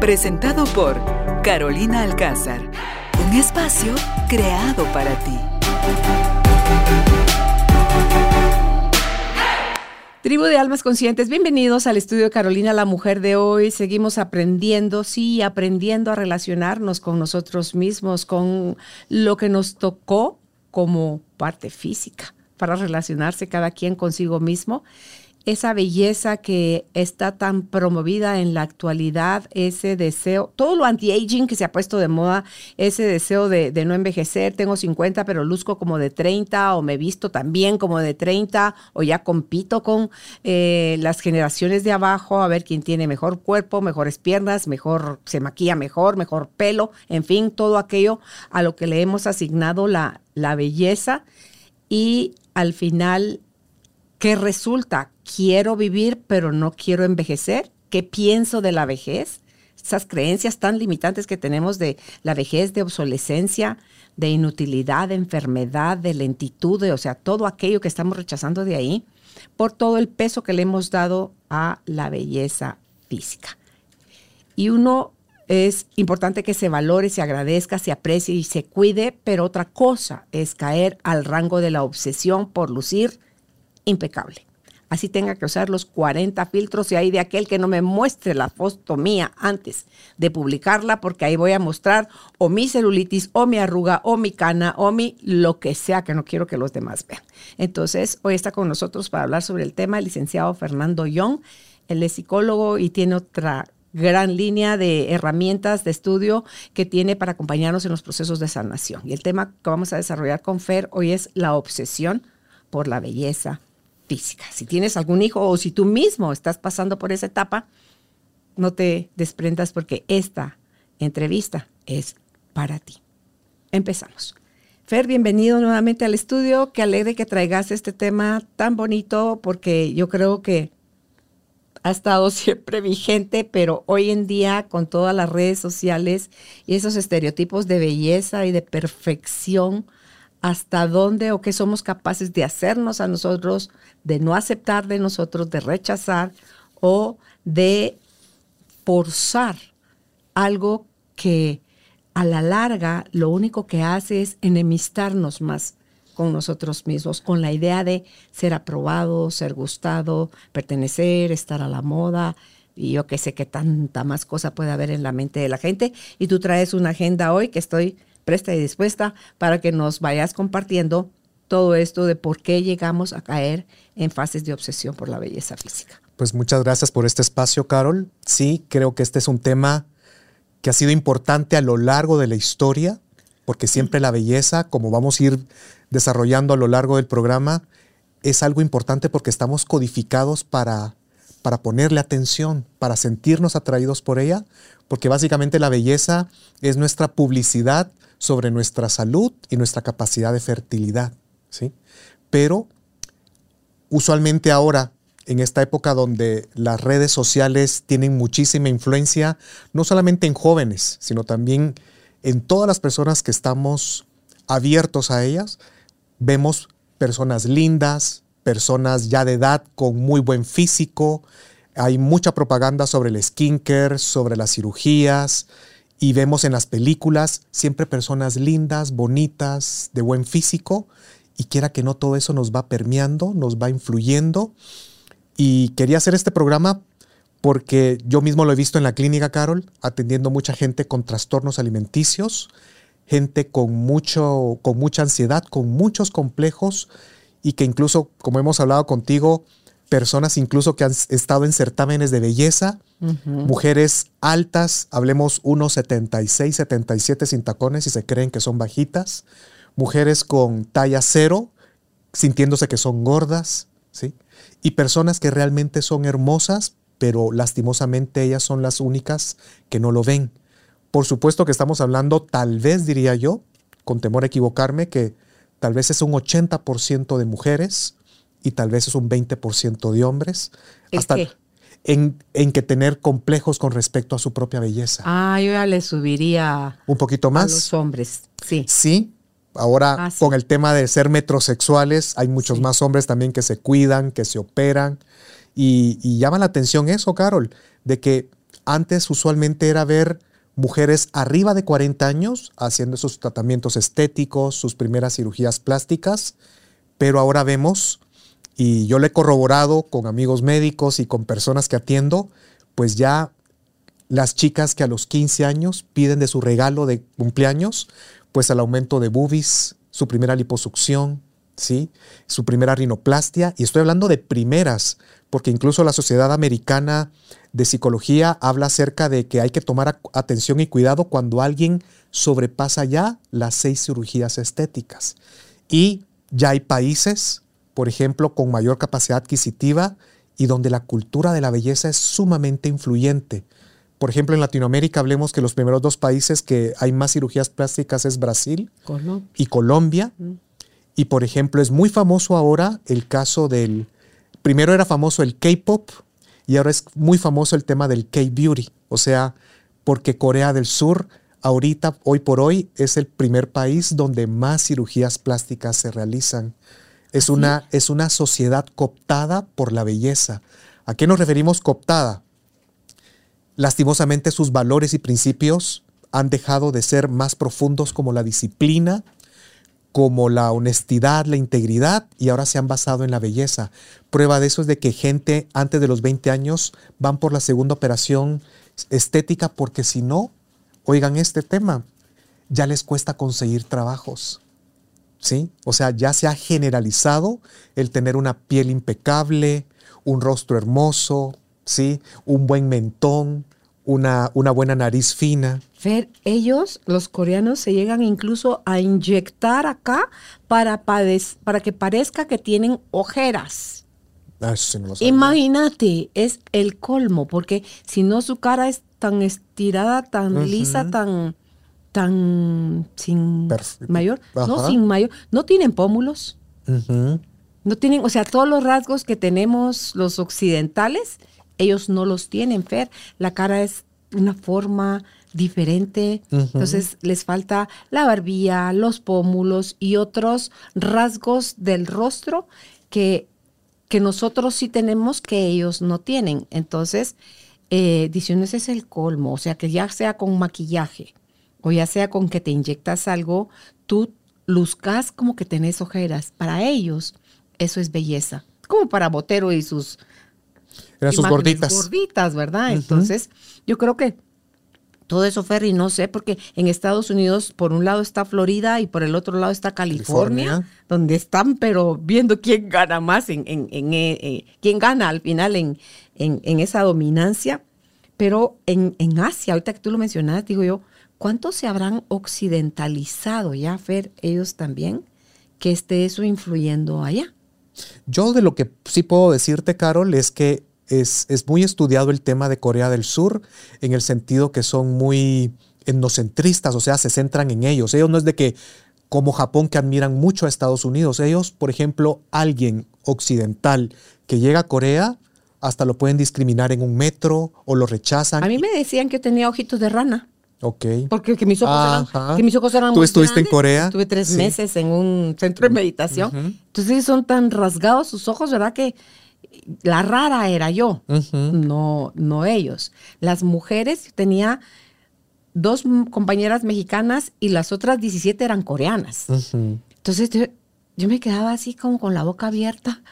Presentado por Carolina Alcázar. Un espacio creado para ti. Tribu de Almas Conscientes, bienvenidos al estudio Carolina, la mujer de hoy. Seguimos aprendiendo, sí, aprendiendo a relacionarnos con nosotros mismos, con lo que nos tocó como parte física, para relacionarse cada quien consigo mismo esa belleza que está tan promovida en la actualidad, ese deseo, todo lo anti-aging que se ha puesto de moda, ese deseo de, no envejecer, tengo 50 pero luzco como de 30 o me visto también como de 30 o ya compito con eh, las generaciones de abajo a ver quién tiene mejor cuerpo, mejores piernas, mejor se maquilla mejor, mejor pelo, en fin, todo aquello a lo que le hemos asignado la, la belleza. Y al final ¿Qué resulta? Quiero vivir, pero no quiero envejecer. ¿Qué pienso de la vejez? Esas creencias tan limitantes que tenemos de la vejez, de obsolescencia, de inutilidad, de enfermedad, de lentitud, o sea, todo aquello que estamos rechazando de ahí, por todo el peso que le hemos dado a la belleza física. Y uno es importante que se valore, se agradezca, se aprecie y se cuide, pero otra cosa es caer al rango de la obsesión por lucir impecable. Así tenga que usar los 40 filtros y ahí de aquel que no me muestre la foto mía antes de publicarla, porque ahí voy a mostrar o mi celulitis, o mi arruga, o mi cana, o mi lo que sea que no quiero que los demás vean. Entonces, hoy está con nosotros para hablar sobre el tema el licenciado Fernando Young. Él es psicólogo y tiene otra gran línea de herramientas de estudio que tiene para acompañarnos en los procesos de sanación. Y el tema que vamos a desarrollar con Fer hoy es la obsesión por la belleza física. Si tienes algún hijo o si tú mismo estás pasando por esa etapa, no te desprendas porque esta entrevista es para ti. Empezamos. Fer, bienvenido nuevamente al estudio. Qué alegre que traigas este tema tan bonito porque yo creo que ha estado siempre vigente, pero hoy en día con todas las redes sociales y esos estereotipos de belleza y de perfección, hasta dónde o qué somos capaces de hacernos a nosotros, de no aceptar de nosotros, de rechazar o de forzar algo que a la larga lo único que hace es enemistarnos más con nosotros mismos, con la idea de ser aprobado, ser gustado, pertenecer, estar a la moda. Y yo que sé que tanta más cosa puede haber en la mente de la gente. Y tú traes una agenda hoy que estoy presta y dispuesta para que nos vayas compartiendo todo esto de por qué llegamos a caer en fases de obsesión por la belleza física. Pues muchas gracias por este espacio, Carol. Sí, creo que este es un tema que ha sido importante a lo largo de la historia, porque siempre la belleza, como vamos a ir desarrollando a lo largo del programa, es algo importante porque estamos codificados para, para ponerle atención, para sentirnos atraídos por ella, porque básicamente la belleza es nuestra publicidad sobre nuestra salud y nuestra capacidad de fertilidad. ¿Sí? Pero usualmente ahora, en esta época donde las redes sociales tienen muchísima influencia, no solamente en jóvenes, sino también en todas las personas que estamos abiertos a ellas, vemos personas lindas, personas ya de edad con muy buen físico, hay mucha propaganda sobre el skincare, sobre las cirugías, y vemos en las películas siempre personas lindas, bonitas, de buen físico, y quiera que no todo eso nos va permeando, nos va influyendo. Y quería hacer este programa porque yo mismo lo he visto en la clínica, Carol, atendiendo mucha gente con trastornos alimenticios, gente con, mucho, con mucha ansiedad, con muchos complejos y que incluso, como hemos hablado contigo, personas incluso que han estado en certámenes de belleza, mujeres altas, hablemos 1,76, 77 sin tacones y se creen que son bajitas, mujeres con talla cero, sintiéndose que son gordas, ¿sí? Y personas que realmente son hermosas, pero lastimosamente ellas son las únicas que no lo ven. Por supuesto que estamos hablando, tal vez diría yo, con temor a equivocarme, que tal vez es un 80% de mujeres y tal vez es un 20% de hombres. hasta En, en, que tener complejos con respecto a su propia belleza. Ah, yo ya le subiría un poquito más. A los hombres, sí. Sí, Ahora, ah, con el tema de ser metrosexuales, hay muchos más hombres también que se cuidan, que se operan. Y, y, llama la atención eso, Carol, de que antes usualmente era ver mujeres arriba de 40 años haciendo sus tratamientos estéticos, sus primeras cirugías plásticas, pero ahora vemos, y yo le he corroborado con amigos médicos y con personas que atiendo, pues ya las chicas que a los 15 años piden de su regalo de cumpleaños pues el aumento de boobies, su primera liposucción, ¿sí? su primera rinoplastia, y estoy hablando de primeras, porque incluso la Sociedad Americana de Psicología habla acerca de que hay que tomar atención y cuidado cuando alguien sobrepasa ya las seis cirugías estéticas. Y ya hay países, por ejemplo, con mayor capacidad adquisitiva y donde la cultura de la belleza es sumamente influyente. Por ejemplo, en Latinoamérica hablemos que los primeros dos países que hay más cirugías plásticas es Brasil y Colombia. Mm. Y por ejemplo, es muy famoso ahora el caso del... Primero era famoso el K-Pop y ahora es muy famoso el tema del K-Beauty. O sea, porque Corea del Sur ahorita, hoy por hoy, es el primer país donde más cirugías plásticas se realizan. Es, una, es una sociedad cooptada por la belleza. ¿A qué nos referimos cooptada? Lastimosamente sus valores y principios han dejado de ser más profundos como la disciplina, como la honestidad, la integridad, y ahora se han basado en la belleza. Prueba de eso es de que gente antes de los 20 años van por la segunda operación estética porque si no, oigan este tema, ya les cuesta conseguir trabajos. ¿Sí? O sea, ya se ha generalizado el tener una piel impecable, un rostro hermoso, ¿sí? Un buen mentón, una, una buena nariz fina. Ver, ellos, los coreanos, se llegan incluso a inyectar acá para, para que parezca que tienen ojeras. Ah, Imagínate, es el colmo, porque si no su cara es tan estirada, tan lisa, tan, tan sin mayor, no sin mayor, no tienen pómulos. No tienen, o sea, todos los rasgos que tenemos los occidentales, ellos no los tienen, Fer. La cara es una forma diferente. Entonces les falta la barbilla, los pómulos y otros rasgos del rostro que, que nosotros sí tenemos que ellos no tienen. Entonces, eh, ese es el colmo. O sea, que ya sea con maquillaje o ya sea con que te inyectas algo, tú luzcas como que tenés ojeras. Para ellos, eso es belleza. Como para Botero y sus eran sus gorditas. Gorditas, ¿verdad? Entonces, yo creo que todo eso, Ferry, no sé, porque en Estados Unidos, por un lado está Florida y por el otro lado está California, donde están, pero viendo quién gana más, en, en, eh, eh, quién gana al final en, en esa dominancia. Pero en, Asia, ahorita que tú lo mencionas, digo yo, ¿cuántos se habrán occidentalizado ya, Fer, ellos también, que esté eso influyendo allá? Yo de lo que sí puedo decirte, Carol, es que es, muy estudiado el tema de Corea del Sur en el sentido que son muy etnocentristas, o sea, se centran en ellos. Ellos no es de que, como Japón, que admiran mucho a Estados Unidos. Ellos, por ejemplo, alguien occidental que llega a Corea, hasta lo pueden discriminar en un metro o lo rechazan. A mí me decían que tenía ojitos de rana. Ok. Porque que mis ojos, eran, que mis ojos eran ¿Tú estuviste en Corea? Estuve tres meses en un centro de meditación. Entonces son tan rasgados sus ojos, ¿verdad? Que la rara era yo, no, no ellos. Las mujeres, tenía dos compañeras mexicanas y las otras 17 eran coreanas. Entonces yo, me quedaba así como con la boca abierta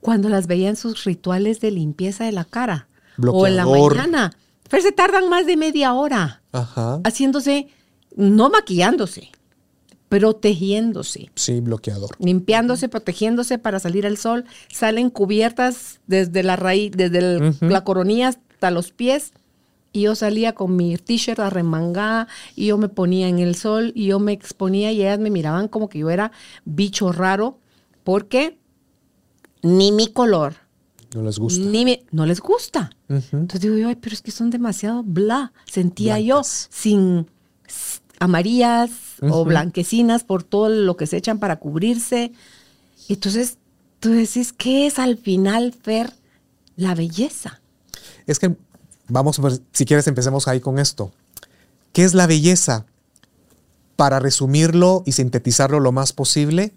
cuando las veía en sus rituales de limpieza de la cara. O en la mañana. Pero se tardan más de media hora haciéndose, no maquillándose, protegiéndose. Sí, bloqueador. Limpiándose, protegiéndose para salir al sol. Salen cubiertas desde la raíz, desde la coronilla hasta los pies. Y yo salía con mi t-shirt arremangada y yo me ponía en el sol y yo me exponía y ellas me miraban como que yo era bicho raro porque ni mi color, No les gusta. Ni me- no les gusta. Entonces digo yo, ay, pero es que son demasiado bla. Sentía Blancas. yo sin amarillas o blanquecinas por todo lo que se echan para cubrirse. Entonces tú decís, ¿qué es al final, Fer, la belleza? Es que, vamos, ver, si quieres, empecemos ahí con esto. ¿Qué es la belleza? Para resumirlo y sintetizarlo lo más posible,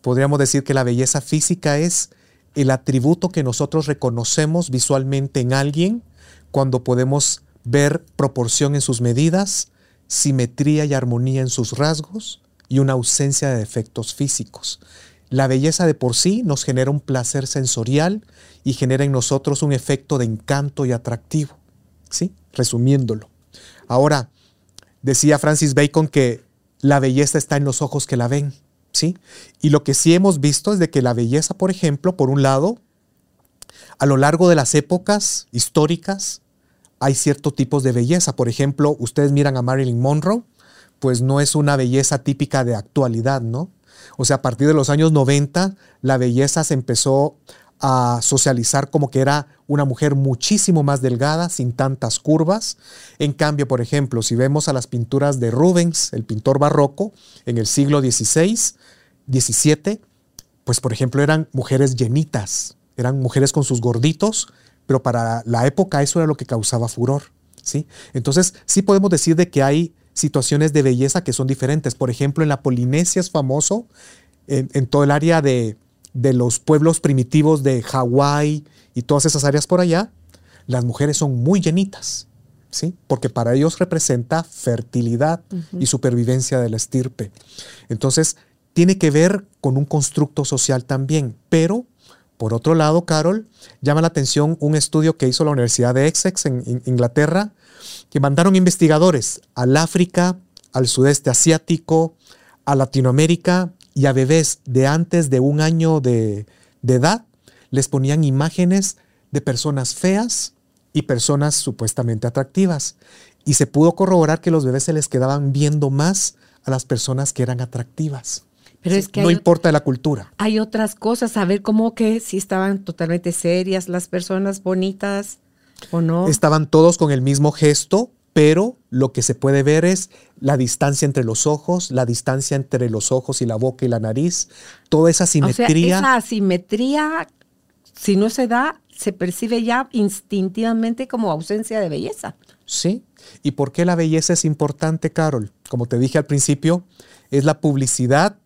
podríamos decir que la belleza física es el atributo que nosotros reconocemos visualmente en alguien cuando podemos ver proporción en sus medidas, simetría y armonía en sus rasgos y una ausencia de defectos físicos. La belleza de por sí nos genera un placer sensorial y genera en nosotros un efecto de encanto y atractivo. ¿Sí? Resumiéndolo. Ahora, decía Francis Bacon que la belleza está en los ojos que la ven. ¿Sí? Y lo que sí hemos visto es de que la belleza, por ejemplo, por un lado, a lo largo de las épocas históricas, hay ciertos tipos de belleza. Por ejemplo, ustedes miran a Marilyn Monroe, pues no es una belleza típica de actualidad, ¿no? O sea, a partir de los años 90, la belleza se empezó a socializar como que era una mujer muchísimo más delgada, sin tantas curvas. En cambio, por ejemplo, si vemos a las pinturas de Rubens, el pintor barroco, en el siglo XVI, XVII, pues por ejemplo eran mujeres llenitas, eran mujeres con sus gorditos, pero para la época eso era lo que causaba furor, ¿sí? Entonces sí podemos decir de que hay situaciones de belleza que son diferentes. Por ejemplo, en la Polinesia es famoso, en, en todo el área de, de los pueblos primitivos de Hawái y todas esas áreas por allá, las mujeres son muy llenitas, ¿sí? Porque para ellos representa fertilidad y supervivencia de la estirpe. Entonces, tiene que ver con un constructo social también, pero por otro lado, Carol, llama la atención un estudio que hizo la Universidad de Essex en, Inglaterra, que mandaron investigadores al África, al sudeste asiático, a Latinoamérica y a bebés de antes de un año de edad, les ponían imágenes de personas feas y personas supuestamente atractivas. Y se pudo corroborar que los bebés se les quedaban viendo más a las personas que eran atractivas. Pero es que no importa la cultura. hay otras cosas, a ver cómo que si estaban totalmente serias las personas bonitas o no. Estaban todos con el mismo gesto, pero lo que se puede ver es la distancia entre los ojos, la distancia entre los ojos y la boca y la nariz, toda esa o sea, simetría. esa asimetría, si no se da, se percibe ya instintivamente como ausencia de belleza. Sí. ¿Y por qué la belleza es importante, Carol? Como te dije al principio, es la publicidad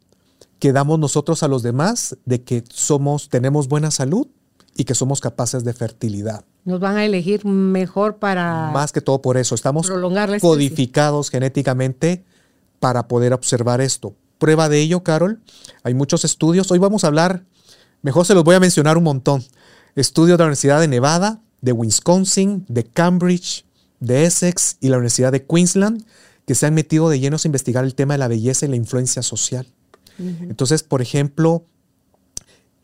que damos nosotros a los demás de que somos, tenemos buena salud y que somos capaces de fertilidad. Nos van a elegir mejor para Más que todo por eso, estamos codificados genéticamente para poder observar esto. Prueba de ello, Carol, hay muchos estudios. Hoy vamos a hablar, mejor se los voy a mencionar un montón. Estudios de la Universidad de Nevada, de Wisconsin, de Cambridge, de Essex y la Universidad de Queensland, que se han metido de llenos a investigar el tema de la belleza y la influencia social. Entonces, por ejemplo,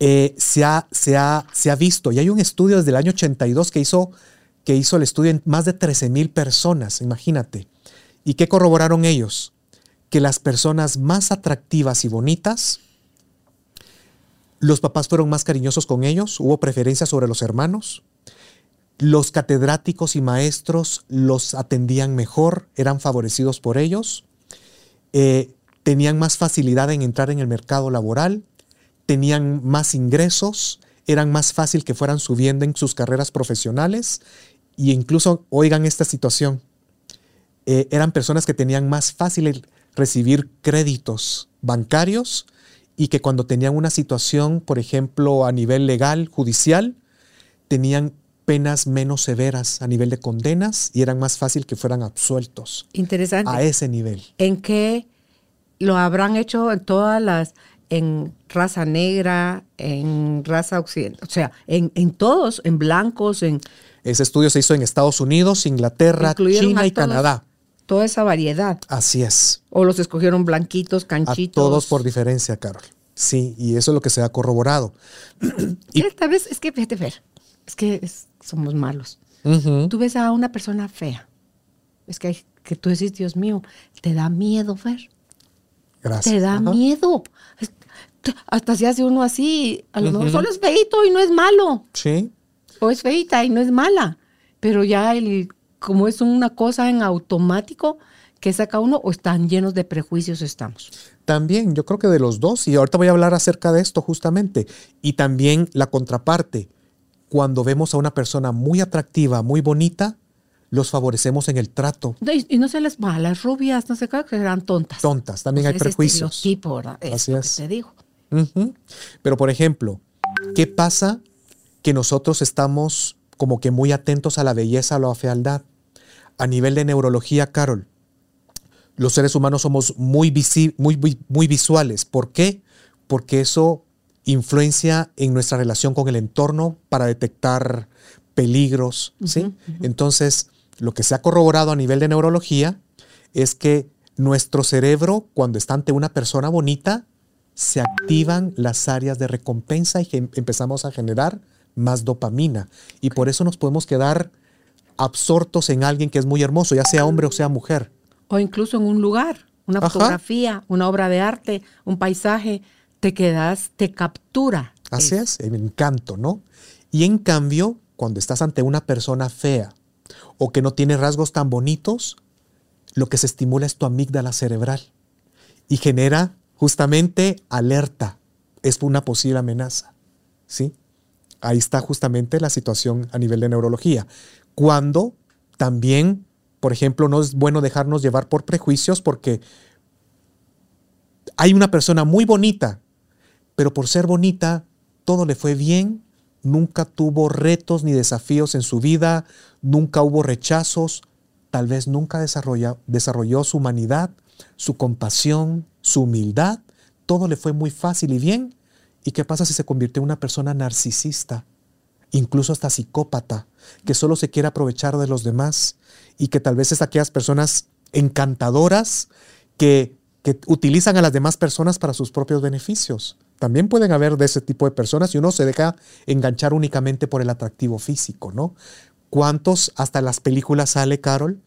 eh, se, ha, visto, y hay un estudio desde el año 82 que hizo, que hizo el estudio en más de 13 mil personas, imagínate. ¿Y qué corroboraron ellos? Que las personas más atractivas y bonitas, los papás fueron más cariñosos con ellos, hubo preferencia sobre los hermanos, los catedráticos y maestros los atendían mejor, eran favorecidos por ellos, eh, tenían más facilidad en entrar en el mercado laboral, tenían más ingresos, eran más fácil que fueran subiendo en sus carreras profesionales y incluso, oigan esta situación, eh, eran personas que tenían más fácil recibir créditos bancarios y que cuando tenían una situación, por ejemplo, a nivel legal, judicial, tenían penas menos severas a nivel de condenas y eran más fácil que fueran absueltos Interesante. a ese nivel. ¿En qué lo habrán hecho en todas las, en raza negra, en raza occidental, o sea, en, en todos, en blancos, en Ese estudio se hizo en Estados Unidos, Inglaterra, China y. Canadá. toda esa variedad? Así es. ¿O los escogieron blanquitos, A canchitos? todos por diferencia, Carol. Sí, y eso es lo que se ha corroborado. y- Esta vez, es que, fíjate, Fer, es que es- somos malos. Tú ves a una persona fea. Es que, hay- que tú decís, Dios mío, te da miedo, Fer. Gracias. Te da Ajá. miedo. Hasta si hace uno así, a lo mejor solo es feito y no es malo. Sí. o es feita y no es mala, pero ya el, como es una cosa en automático que saca uno o están llenos de prejuicios estamos. También, yo creo que de los dos, y ahorita voy a hablar acerca de esto justamente, y también la contraparte, cuando vemos a una persona muy atractiva, muy bonita, los favorecemos en el trato. Y, no se les va, las rubias, no sé qué, que eran tontas. Tontas, también hay prejuicios. Tipo, ¿verdad? Así es. te digo. Pero, por ejemplo, ¿qué pasa que nosotros estamos como que muy atentos a la belleza o la fealdad? A nivel de neurología, Carol, los seres humanos somos muy, muy, muy, visuales. ¿Por qué? Porque eso influencia en nuestra relación con el entorno para detectar peligros. ¿sí? Entonces, lo que se ha corroborado a nivel de neurología es que nuestro cerebro, cuando está ante una persona bonita, se activan las áreas de recompensa y empezamos a generar más dopamina. Y por eso nos podemos quedar absortos en alguien que es muy hermoso, ya sea hombre o sea mujer. O incluso en un lugar, una fotografía, una obra de arte, un paisaje, te quedas, te captura. Así es, el encanto, ¿no? Y en cambio, cuando estás ante una persona fea o que no tiene rasgos tan bonitos, lo que se estimula es tu amígdala cerebral y genera justamente alerta. Es una posible amenaza. ¿Sí? Ahí está justamente la situación a nivel de neurología. Cuando también por ejemplo, no es bueno dejarnos llevar por prejuicios porque hay una persona muy bonita, pero por ser bonita todo le fue bien, nunca tuvo retos ni desafíos en su vida, nunca hubo rechazos, tal vez nunca desarrolló, su humanidad, su compasión, su humildad, todo le fue muy fácil y bien. ¿Y qué pasa si se convirtió en una persona narcisista? incluso hasta psicópata, que solo se quiere aprovechar de los demás y que tal vez es aquellas personas encantadoras que utilizan a las demás personas para sus propios beneficios. También pueden haber de ese tipo de personas y uno se deja enganchar únicamente por el atractivo físico, ¿no? ¿Cuántos hasta las películas sale, Carol?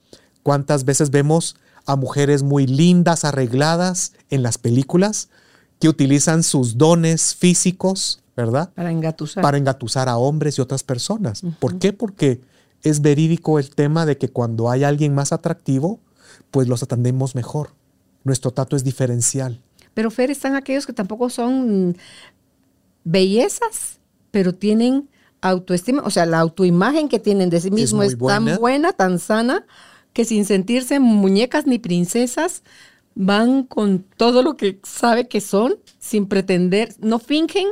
¿Cuántas veces vemos a mujeres muy lindas, arregladas en las películas, que utilizan sus dones físicos ¿verdad? Para engatusar. Para engatusar a hombres y otras personas. ¿Por qué? Porque es verídico el tema de que cuando hay alguien más atractivo, pues los atendemos mejor. Nuestro trato es diferencial. Pero Fer, están aquellos que tampoco son bellezas, pero tienen autoestima, o sea, la autoimagen que tienen de sí mismo es, tan buena, tan sana, que sin sentirse muñecas ni princesas, van con todo lo que sabe que son, sin pretender, no fingen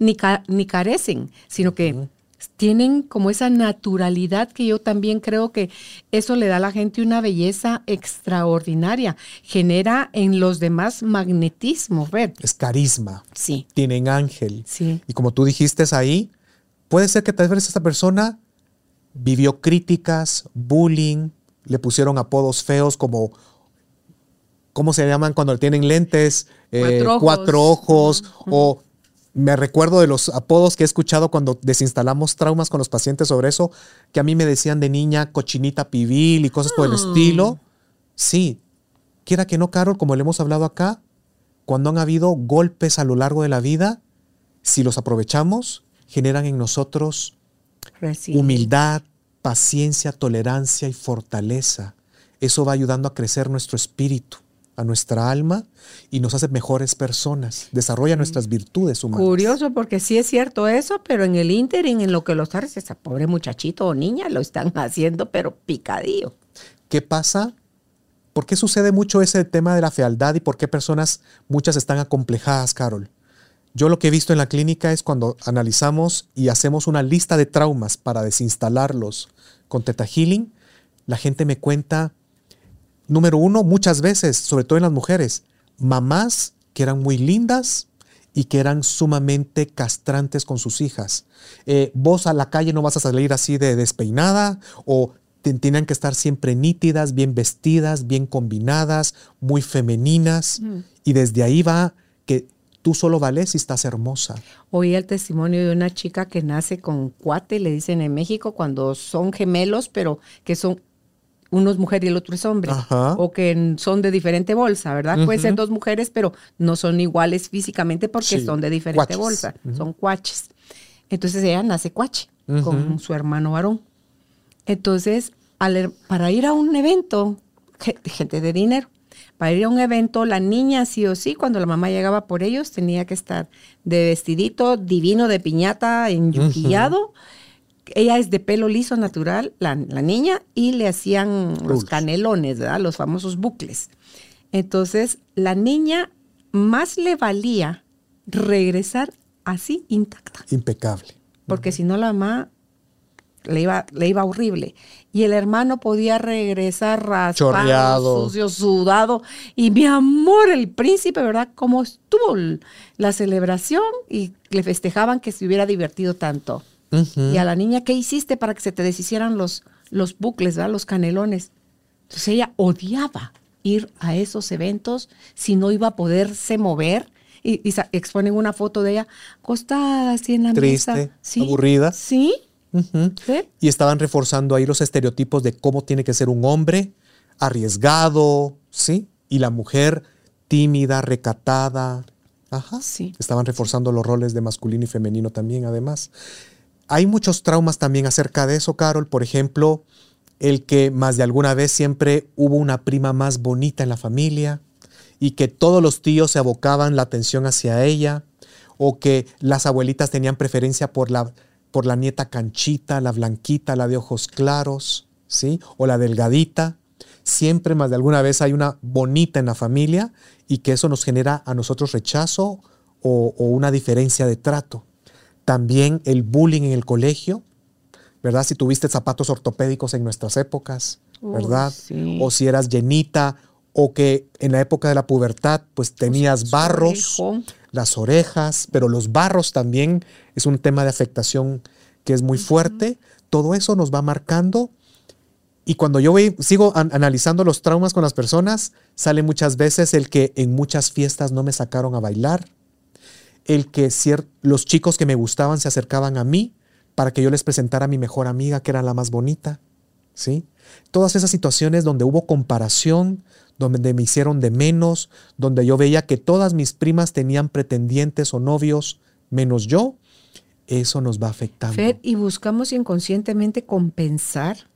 ni, ni carecen, sino que tienen como esa naturalidad que yo también creo que eso le da a la gente una belleza extraordinaria. Genera en los demás magnetismo, ver. Es carisma. Sí. Tienen ángel. Sí. Y como tú dijiste ahí, puede ser que tal vez esa persona vivió críticas, bullying, le pusieron apodos feos como ¿cómo se llaman cuando tienen lentes? cuatro eh, ojos, o me recuerdo de los apodos que he escuchado cuando desinstalamos traumas con los pacientes sobre eso, que a mí me decían de niña cochinita pibil y cosas por el ah. estilo. Sí, quiera que no, Carol, como le hemos hablado acá, cuando han habido golpes a lo largo de la vida, si los aprovechamos, generan en nosotros humildad, paciencia, tolerancia y fortaleza. Eso va ayudando a crecer nuestro espíritu a nuestra alma y nos hace mejores personas, desarrolla nuestras virtudes humanas. Curioso, porque sí es cierto eso, pero en el ínterin, en lo que los tardes, ese pobre muchachito o niña lo están haciendo, pero picadillo. ¿Qué pasa? ¿Por qué sucede mucho ese tema de la fealdad y por qué personas, muchas están acomplejadas, Carol? Yo lo que he visto en la clínica es cuando analizamos y hacemos una lista de traumas para desinstalarlos con Teta Healing, la gente me cuenta número uno, muchas veces, sobre todo en las mujeres, mamás que eran muy lindas y que eran sumamente castrantes con sus hijas. Eh, vos a la calle no vas a salir así de despeinada o tienen que estar siempre nítidas, bien vestidas, bien combinadas, muy femeninas. Y desde ahí va que tú solo vales si estás hermosa. Oí el testimonio de una chica que nace con cuate, le dicen en México, cuando son gemelos, pero que son uno es mujer y el otro es hombre, o que son de diferente bolsa, ¿verdad? Pueden ser dos mujeres, pero no son iguales físicamente porque son de diferente bolsa, son cuaches. Entonces ella nace cuache. con su hermano varón. Entonces, para ir a un evento, gente de dinero, para ir a un evento, la niña sí o sí, cuando la mamá llegaba por ellos, tenía que estar de vestidito divino de piñata, enyuquillado. Ella es de pelo liso natural, la, niña, y le hacían los canelones, ¿verdad? Los famosos bucles. Entonces, la niña más le valía regresar así intacta. Impecable. Porque si no, la mamá le iba, le iba horrible. Y el hermano podía regresar raspado, sucio, sudado. Y mi amor, el príncipe, ¿verdad? Cómo estuvo la celebración y le festejaban que se hubiera divertido tanto. Y a la niña, ¿qué hiciste para que se te deshicieran los, los bucles, ¿verdad? los canelones? Entonces ella odiaba ir a esos eventos si no iba a poderse mover. Y, exponen una foto de ella acostada así en la Triste, mesa. ¿Sí? aburrida. Sí, y estaban reforzando ahí los estereotipos de cómo tiene que ser un hombre arriesgado, ¿sí? Y la mujer tímida, recatada. Ajá. Sí. Estaban reforzando los roles de masculino y femenino también, además. Hay muchos traumas también acerca de eso, Carol. Por ejemplo, el que más de alguna vez siempre hubo una prima más bonita en la familia y que todos los tíos se abocaban la atención hacia ella o que las abuelitas tenían preferencia por la por la nieta canchita, la blanquita, la de ojos claros, ¿sí? O la delgadita. Siempre más de alguna vez hay una bonita en la familia y que eso nos genera a nosotros rechazo o, una diferencia de trato. También el bullying en el colegio, ¿verdad? Si tuviste zapatos ortopédicos en nuestras épocas, ¿verdad? O si eras llenita o que en la época de la pubertad pues tenías barros, las orejas, pero los barros también es un tema de afectación que es muy fuerte. Todo eso nos va marcando. Y cuando yo sigo analizando los traumas con las personas, sale muchas veces el que en muchas fiestas no me sacaron a bailar, el que los chicos que me gustaban se acercaban a mí para que yo les presentara a mi mejor amiga, que era la más bonita. ¿sí? Todas esas situaciones donde hubo comparación, donde me hicieron de menos, donde yo veía que todas mis primas tenían pretendientes o novios menos yo, eso nos va afectando. Fer, y buscamos inconscientemente compensar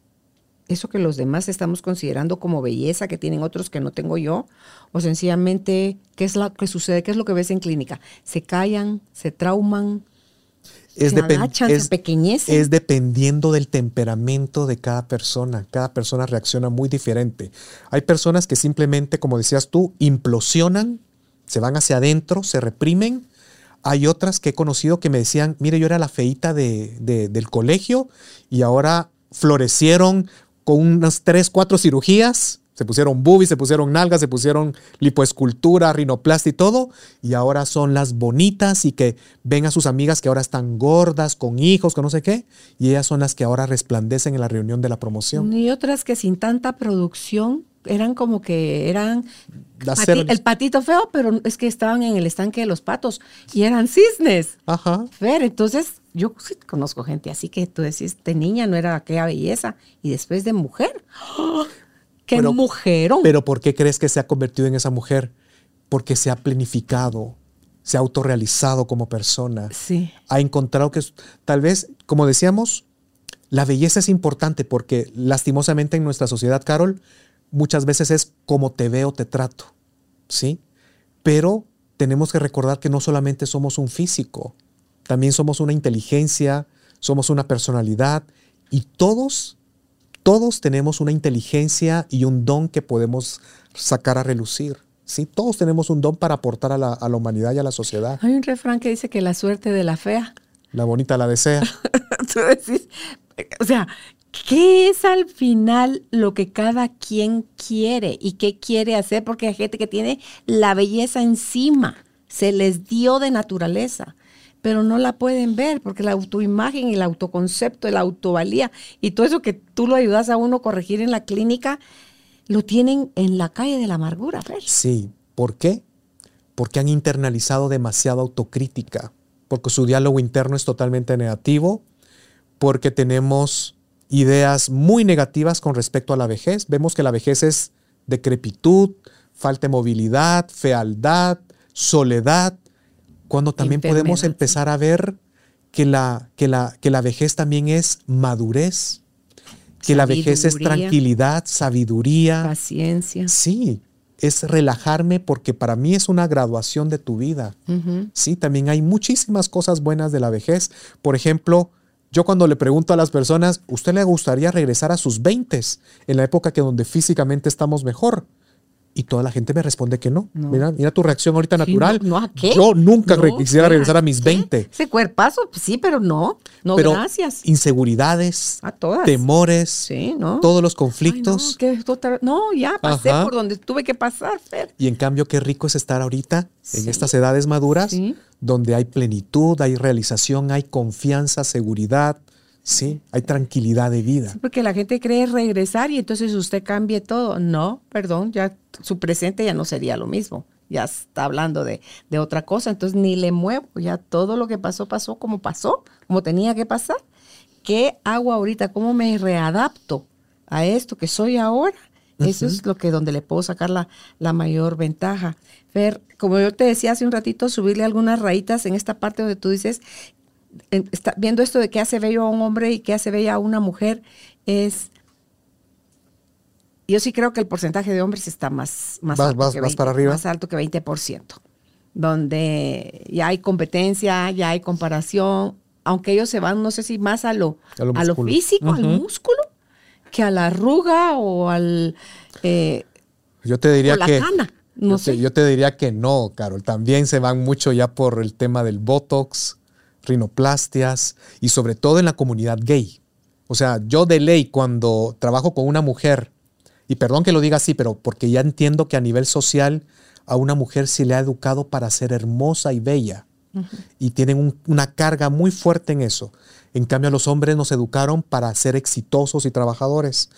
eso que los demás estamos considerando como belleza que tienen otros que no tengo yo, o sencillamente, ¿qué es lo que sucede? ¿Qué es lo que ves en clínica? Se callan, se trauman, es, es, es, dependiendo del temperamento de cada persona. Cada persona reacciona muy diferente. Hay personas que simplemente, como decías tú, implosionan, se van hacia adentro, se reprimen. Hay otras que he conocido que me decían, mire, yo era la feita de, del colegio y ahora florecieron con unas tres, cuatro cirugías se pusieron boobies, se pusieron nalgas, se pusieron lipoescultura, rinoplastia y todo. Y ahora son las bonitas y que ven a sus amigas que ahora están gordas, con hijos, con no sé qué. Y ellas son las que ahora resplandecen en la reunión de la promoción. Y otras que sin tanta producción eran como que eran el patito feo, pero es que estaban en el estanque de los patos y eran cisnes. Ajá. Ver, entonces yo sí conozco gente así que tú decís, de niña no era aquella belleza y después de mujer. ¡Qué pero, mujerón! Pero ¿por qué crees que se ha convertido en esa mujer? Porque se ha planificado, se ha autorrealizado como persona. Sí. Ha encontrado que tal vez, como decíamos, la belleza es importante porque lastimosamente en nuestra sociedad, Carol, muchas veces es como te veo, te trato. ¿Sí? Pero tenemos que recordar que no solamente somos un físico, también somos una inteligencia, somos una personalidad y todos todos tenemos una inteligencia y un don que podemos sacar a relucir. Sí, todos tenemos un don para aportar a la, humanidad y a la sociedad. Hay un refrán que dice que la suerte de la fea. La bonita la desea. o sea, ¿qué es al final lo que cada quien quiere y qué quiere hacer? Porque hay gente que tiene la belleza encima, se les dio de naturaleza pero no la pueden ver porque la autoimagen, el autoconcepto, el autovalía y todo eso que tú lo ayudas a uno a corregir en la clínica, lo tienen en la calle de la amargura. Sí, ¿por qué? Porque han internalizado demasiada autocrítica, porque su diálogo interno es totalmente negativo, porque tenemos ideas muy negativas con respecto a la vejez. Vemos que la vejez es decrepitud, falta de movilidad, fealdad, soledad, cuando también podemos empezar a ver que la, que la, que la vejez también es madurez, que la vejez es tranquilidad, sabiduría. Paciencia. Sí, es relajarme porque para mí es una graduación de tu vida. Sí, también hay muchísimas cosas buenas de la vejez. Por ejemplo, yo cuando le pregunto a las personas, ¿usted le gustaría regresar a sus 20 en la época que donde físicamente estamos mejor? Y toda la gente me responde que no. No. Mira, mira tu reacción ahorita Sí, natural. no, no, ¿a qué? Yo nunca quisiera ¿a regresar a qué? mis 20. Ese cuerpazo, pues sí, pero no. No, pero gracias. inseguridades, A todas. temores, todos los Ay, conflictos. no, ya pasé Ajá. por donde tuve que pasar, Fer. Y en cambio, qué rico es estar ahorita en estas edades maduras, donde hay plenitud, hay realización, hay confianza, seguridad, sí, hay tranquilidad de vida. Porque la gente cree regresar y entonces usted cambie todo. No, perdón, ya su presente ya no sería lo mismo. Ya está hablando de, de otra cosa, entonces ni le muevo. Ya todo lo que pasó, pasó como pasó, como tenía que pasar. ¿Qué hago ahorita? ¿Cómo me readapto a esto que soy ahora? Eso es lo que donde le puedo sacar la, la mayor ventaja. Fer, como yo te decía hace un ratito, subirle algunas rayitas en esta parte donde tú dices, está, viendo esto de qué hace bello a un hombre y qué hace bella a una mujer, es... Yo sí creo que el porcentaje de hombres está más, más, Vas- alto, vas- que vas para arriba. más alto que 20%, donde ya hay competencia, ya hay comparación, aunque ellos se van, no sé si más a lo, A lo a lo músculo. físico, al músculo, que a la arruga o al... eh, Yo te diría o la que cana, no yo, sé. te, yo te diría que no, Carol. También se van mucho ya por el tema del botox, rinoplastias y sobre todo en la comunidad gay. O sea, yo de ley cuando trabajo con una mujer y perdón que lo diga así, pero porque ya entiendo que a nivel social a una mujer se le ha educado para ser hermosa y bella. Y tienen un- una carga muy fuerte en eso. En cambio, a los hombres nos educaron para ser exitosos y trabajadores.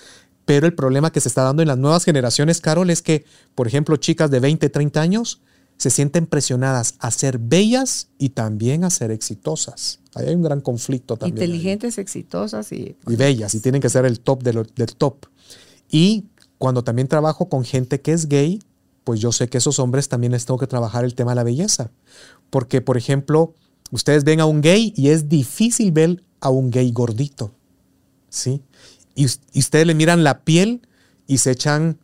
Pero el problema que se está dando en las nuevas generaciones, Carol, es que, por ejemplo, chicas de 20, 30 años se sienten presionadas a ser bellas y también a ser exitosas. Ahí hay un gran conflicto también. ahí inteligentes, exitosas y... y bellas y tienen que ser el top de lo- del top. Y cuando también trabajo con gente que es gay, pues yo sé que esos hombres también les tengo que trabajar el tema de la belleza. Porque, por ejemplo, ustedes ven a un gay y es difícil ver a un gay gordito. ¿Sí? Y ustedes le miran la piel y se echan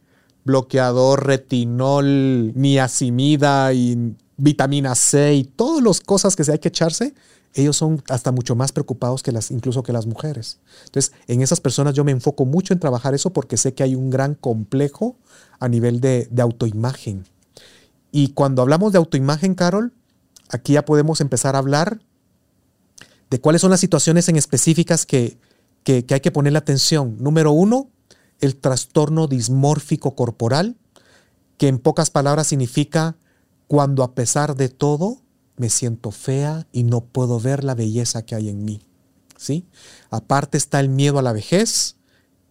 bloqueador, retinol, niacinamida y vitamina C y todas las cosas que se hay que echarse, ellos son hasta mucho más preocupados que las, incluso que las mujeres. Entonces, en esas personas yo me enfoco mucho en trabajar eso porque sé que hay un gran complejo a nivel de, autoimagen. Y cuando hablamos de autoimagen, Carol, aquí ya podemos empezar a hablar de cuáles son las situaciones en específicas que, que, que hay que ponerle atención. Número uno, el trastorno dismórfico corporal, que en pocas palabras significa cuando a pesar de todo me siento fea y no puedo ver la belleza que hay en mí. ¿sí? Aparte está el miedo a la vejez,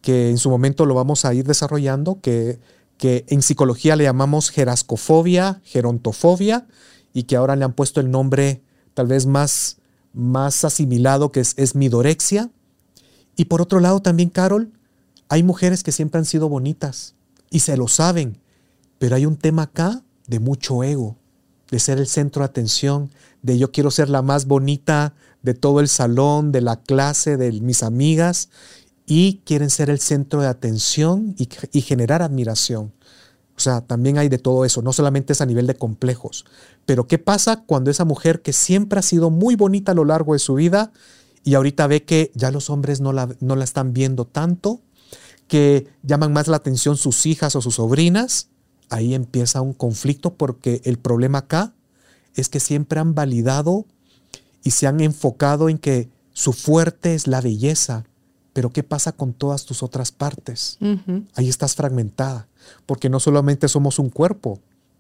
que en su momento lo vamos a ir desarrollando, que, que en psicología le llamamos gerascofobia, gerontofobia, y que ahora le han puesto el nombre tal vez más, más asimilado, que es, es midorexia. Y por otro lado también, Carol, hay mujeres que siempre han sido bonitas y se lo saben, pero hay un tema acá de mucho ego, de ser el centro de atención, de yo quiero ser la más bonita de todo el salón, de la clase, de mis amigas, y quieren ser el centro de atención y, generar admiración. O sea, también hay de todo eso, no solamente es a nivel de complejos. Pero ¿qué pasa cuando esa mujer que siempre ha sido muy bonita a lo largo de su vida y ahorita ve que ya los hombres no la, no la están viendo tanto, que llaman más la atención sus hijas o sus sobrinas? Ahí empieza un conflicto porque el problema acá es que siempre han validado y se han enfocado en que su fuerte es la belleza. Pero ¿qué pasa con todas tus otras partes? Ujú. Ahí estás fragmentada, porque no solamente somos un cuerpo,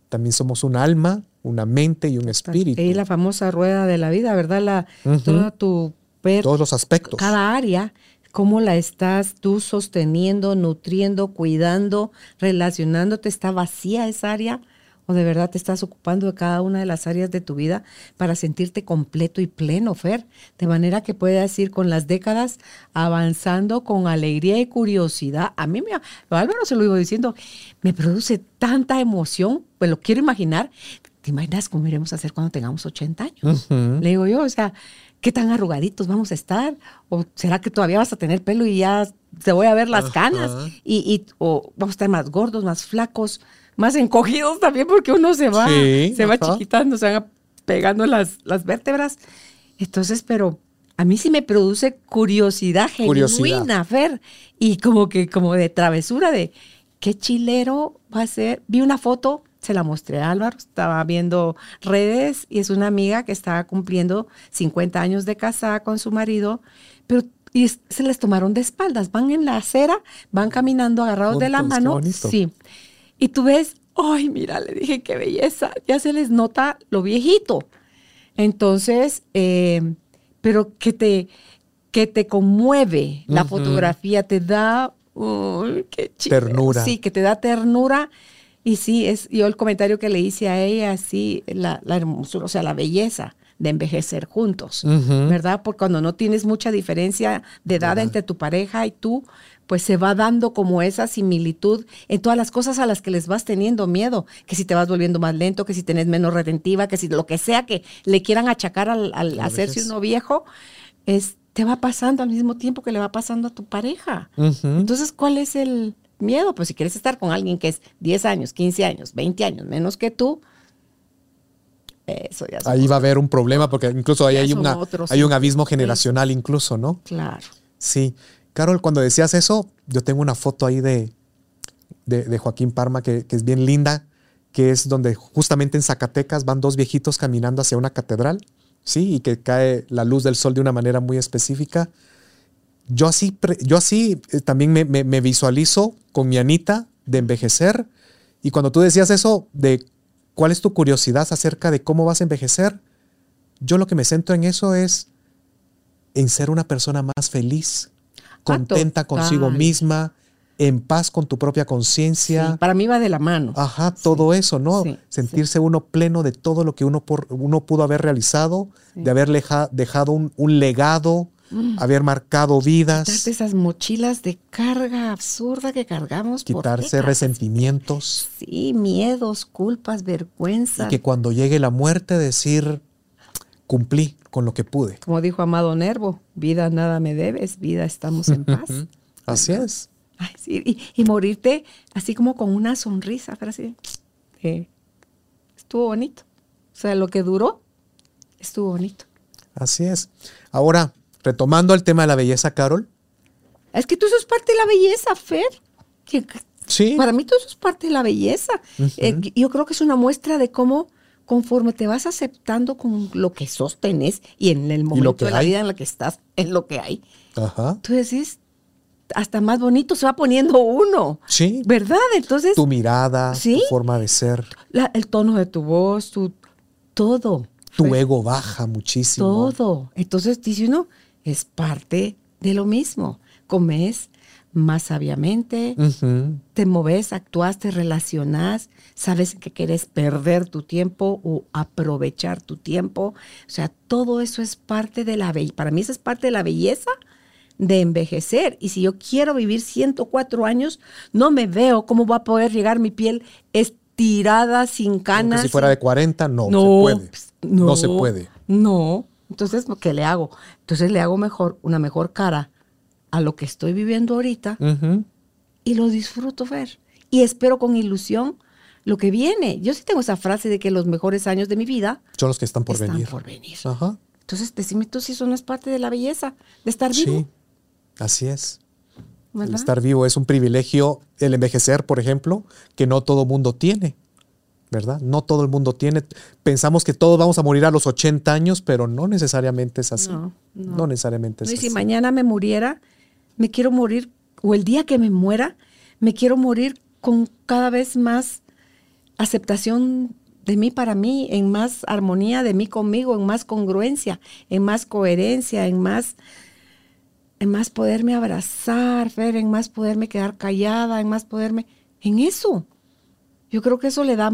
también somos un alma, una mente y un espíritu. Y la famosa rueda de la vida, ¿verdad? La. Toda tu ver Todos los aspectos. cada área, cómo la estás tú sosteniendo, nutriendo, cuidando, relacionándote, está vacía esa área o de verdad te estás ocupando de cada una de las áreas de tu vida para sentirte completo y pleno, Fer, de manera que puedas ir con las décadas avanzando con alegría y curiosidad. A mí me, Álvaro se lo iba diciendo, me produce tanta emoción, pues lo quiero imaginar, ¿te imaginas cómo iremos a hacer cuando tengamos 80 años? Le digo yo, o sea, ¿qué tan arrugaditos vamos a estar? ¿O será que todavía vas a tener pelo y ya te voy a ver las canas? Y, y, o vamos a estar más gordos, más flacos, más encogidos también porque uno se va, se va chiquitando, se van pegando las, las vértebras. Entonces, pero a mí sí me produce curiosidad, genuina, Fer, y como que como de travesura de qué chilero va a ser. Vi una foto, se la mostré a Álvaro, estaba viendo redes y es una amiga que estaba cumpliendo 50 años de casada con su marido, pero y se les tomaron de espaldas, van en la acera, van caminando agarrados de la mano. Sí. Y tú ves, ay, mira, le dije, qué belleza, ya se les nota lo viejito. Entonces, eh, pero que te, que te conmueve la fotografía, te da qué ternura. Sí, que te da ternura. Y sí, es yo el comentario que le hice a ella, sí, la, la hermosura, o sea, la belleza de envejecer juntos, ¿verdad? Porque cuando no tienes mucha diferencia de edad entre tu pareja y tú, pues se va dando como esa similitud en todas las cosas a las que les vas teniendo miedo, que si te vas volviendo más lento, que si tenés menos retentiva, que si lo que sea que le quieran achacar al, hacerse uno viejo, es, te va pasando al mismo tiempo que le va pasando a tu pareja. Entonces, ¿cuál es el miedo? Pues si quieres estar con alguien que es 10 años, 15 años, 20 años menos que tú, eso ya Ahí va a haber un problema porque incluso ahí hay, una, hay un abismo generacional incluso, ¿no? Claro. Sí. Carol, cuando decías eso, yo tengo una foto ahí de, de, Joaquín Parma que, es bien linda, que es donde justamente en Zacatecas van dos viejitos caminando hacia una catedral, ¿sí? Y que cae la luz del sol de una manera muy específica. Yo así, yo así eh, también me, me, visualizo con mi Anita de envejecer. Y cuando tú decías eso de cuál es tu curiosidad acerca de cómo vas a envejecer, yo lo que me centro en eso es en ser una persona más feliz, contenta consigo misma, en paz con tu propia conciencia. para mí va de la mano. Ajá, todo eso, ¿no? Sentirse uno pleno de todo lo que uno, por, uno pudo haber realizado, de haber dejado un, legado, mm. haber marcado vidas. Quitarse esas mochilas de carga absurda que cargamos. Quitarse resentimientos. Sí, miedos, culpas, vergüenzas. Y que cuando llegue la muerte decir, cumplí con lo que pude. Como dijo Amado Nervo, vida nada me debes, vida estamos en paz. así es. y, morirte así como con una sonrisa, así, estuvo bonito. O sea, lo que duró, estuvo bonito. Así es. Ahora, retomando el tema de la belleza, Carol. Es que todo eso es parte de la belleza, Fer. sí. Para mí todo eso es parte de la belleza. Eh, yo creo que es una muestra de cómo conforme te vas aceptando con lo que sostenes y en el momento de la vida en la que estás, es lo que hay. Ajá. Tú decís, hasta más bonito se va poniendo uno. Sí. ¿Verdad? Entonces. Tu mirada, tu forma de ser. el tono de tu voz, tu, todo. Tu ego baja muchísimo. Todo. Entonces dice uno, es parte de lo mismo. Comes, más sabiamente, te moves, actúas, te relacionas, sabes que quieres perder tu tiempo o aprovechar tu tiempo. O sea, todo eso es parte de la belleza. Para mí eso es parte de la belleza de envejecer. Y si yo quiero vivir 104 años, no me veo cómo va a poder llegar mi piel estirada, sin canas. si fuera de 40, no, no se puede. Pues, no, no se puede. No. Entonces, ¿qué le hago? Entonces le hago mejor, una mejor cara a lo que estoy viviendo ahorita y lo disfruto ver. Y espero con ilusión lo que viene. Yo sí tengo esa frase de que los mejores años de mi vida son los que están por están venir. por venir. Entonces, decime tú si eso no es parte de la belleza, de estar vivo. Sí, así es. El estar vivo es un privilegio, el envejecer, por ejemplo, que no todo mundo tiene. ¿Verdad? No todo el mundo tiene. Pensamos que todos vamos a morir a los 80 años, pero no necesariamente es así. No, no. necesariamente es así. Si mañana me muriera, me quiero morir, o el día que me muera, me quiero morir con cada vez más aceptación de mí para mí, en más armonía de mí conmigo, en más congruencia, en más coherencia, en más, en más poderme abrazar, Fer, en más poderme quedar callada, en más poderme, en eso. Yo creo que eso le da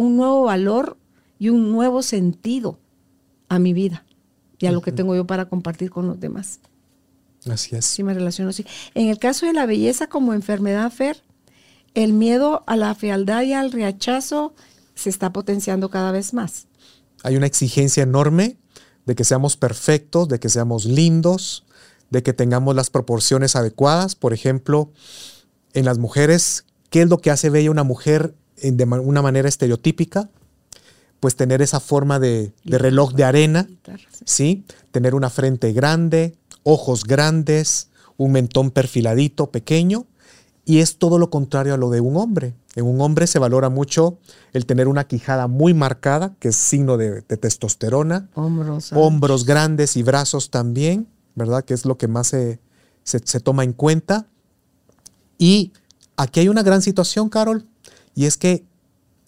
un nuevo valor y un nuevo sentido a mi vida y a lo que tengo yo para compartir con los demás. Así es. Sí, me relaciono así. En el caso de la belleza como enfermedad, Fer, el miedo a la fealdad y al rechazo se está potenciando cada vez más. Hay una exigencia enorme de que seamos perfectos, de que seamos lindos, de que tengamos las proporciones adecuadas. Por ejemplo, en las mujeres, ¿qué es lo que hace bella una mujer de una manera estereotípica? Pues tener esa forma de, reloj de arena, ¿sí? Tener una frente grande, ojos grandes, un mentón perfiladito, pequeño, y es todo lo contrario a lo de un hombre. En un hombre se valora mucho el tener una quijada muy marcada, que es signo de, testosterona. Hombros. Hombros grandes y brazos también, ¿verdad? Que es lo que más se, se, toma en cuenta. Y aquí hay una gran situación, Carol, y es que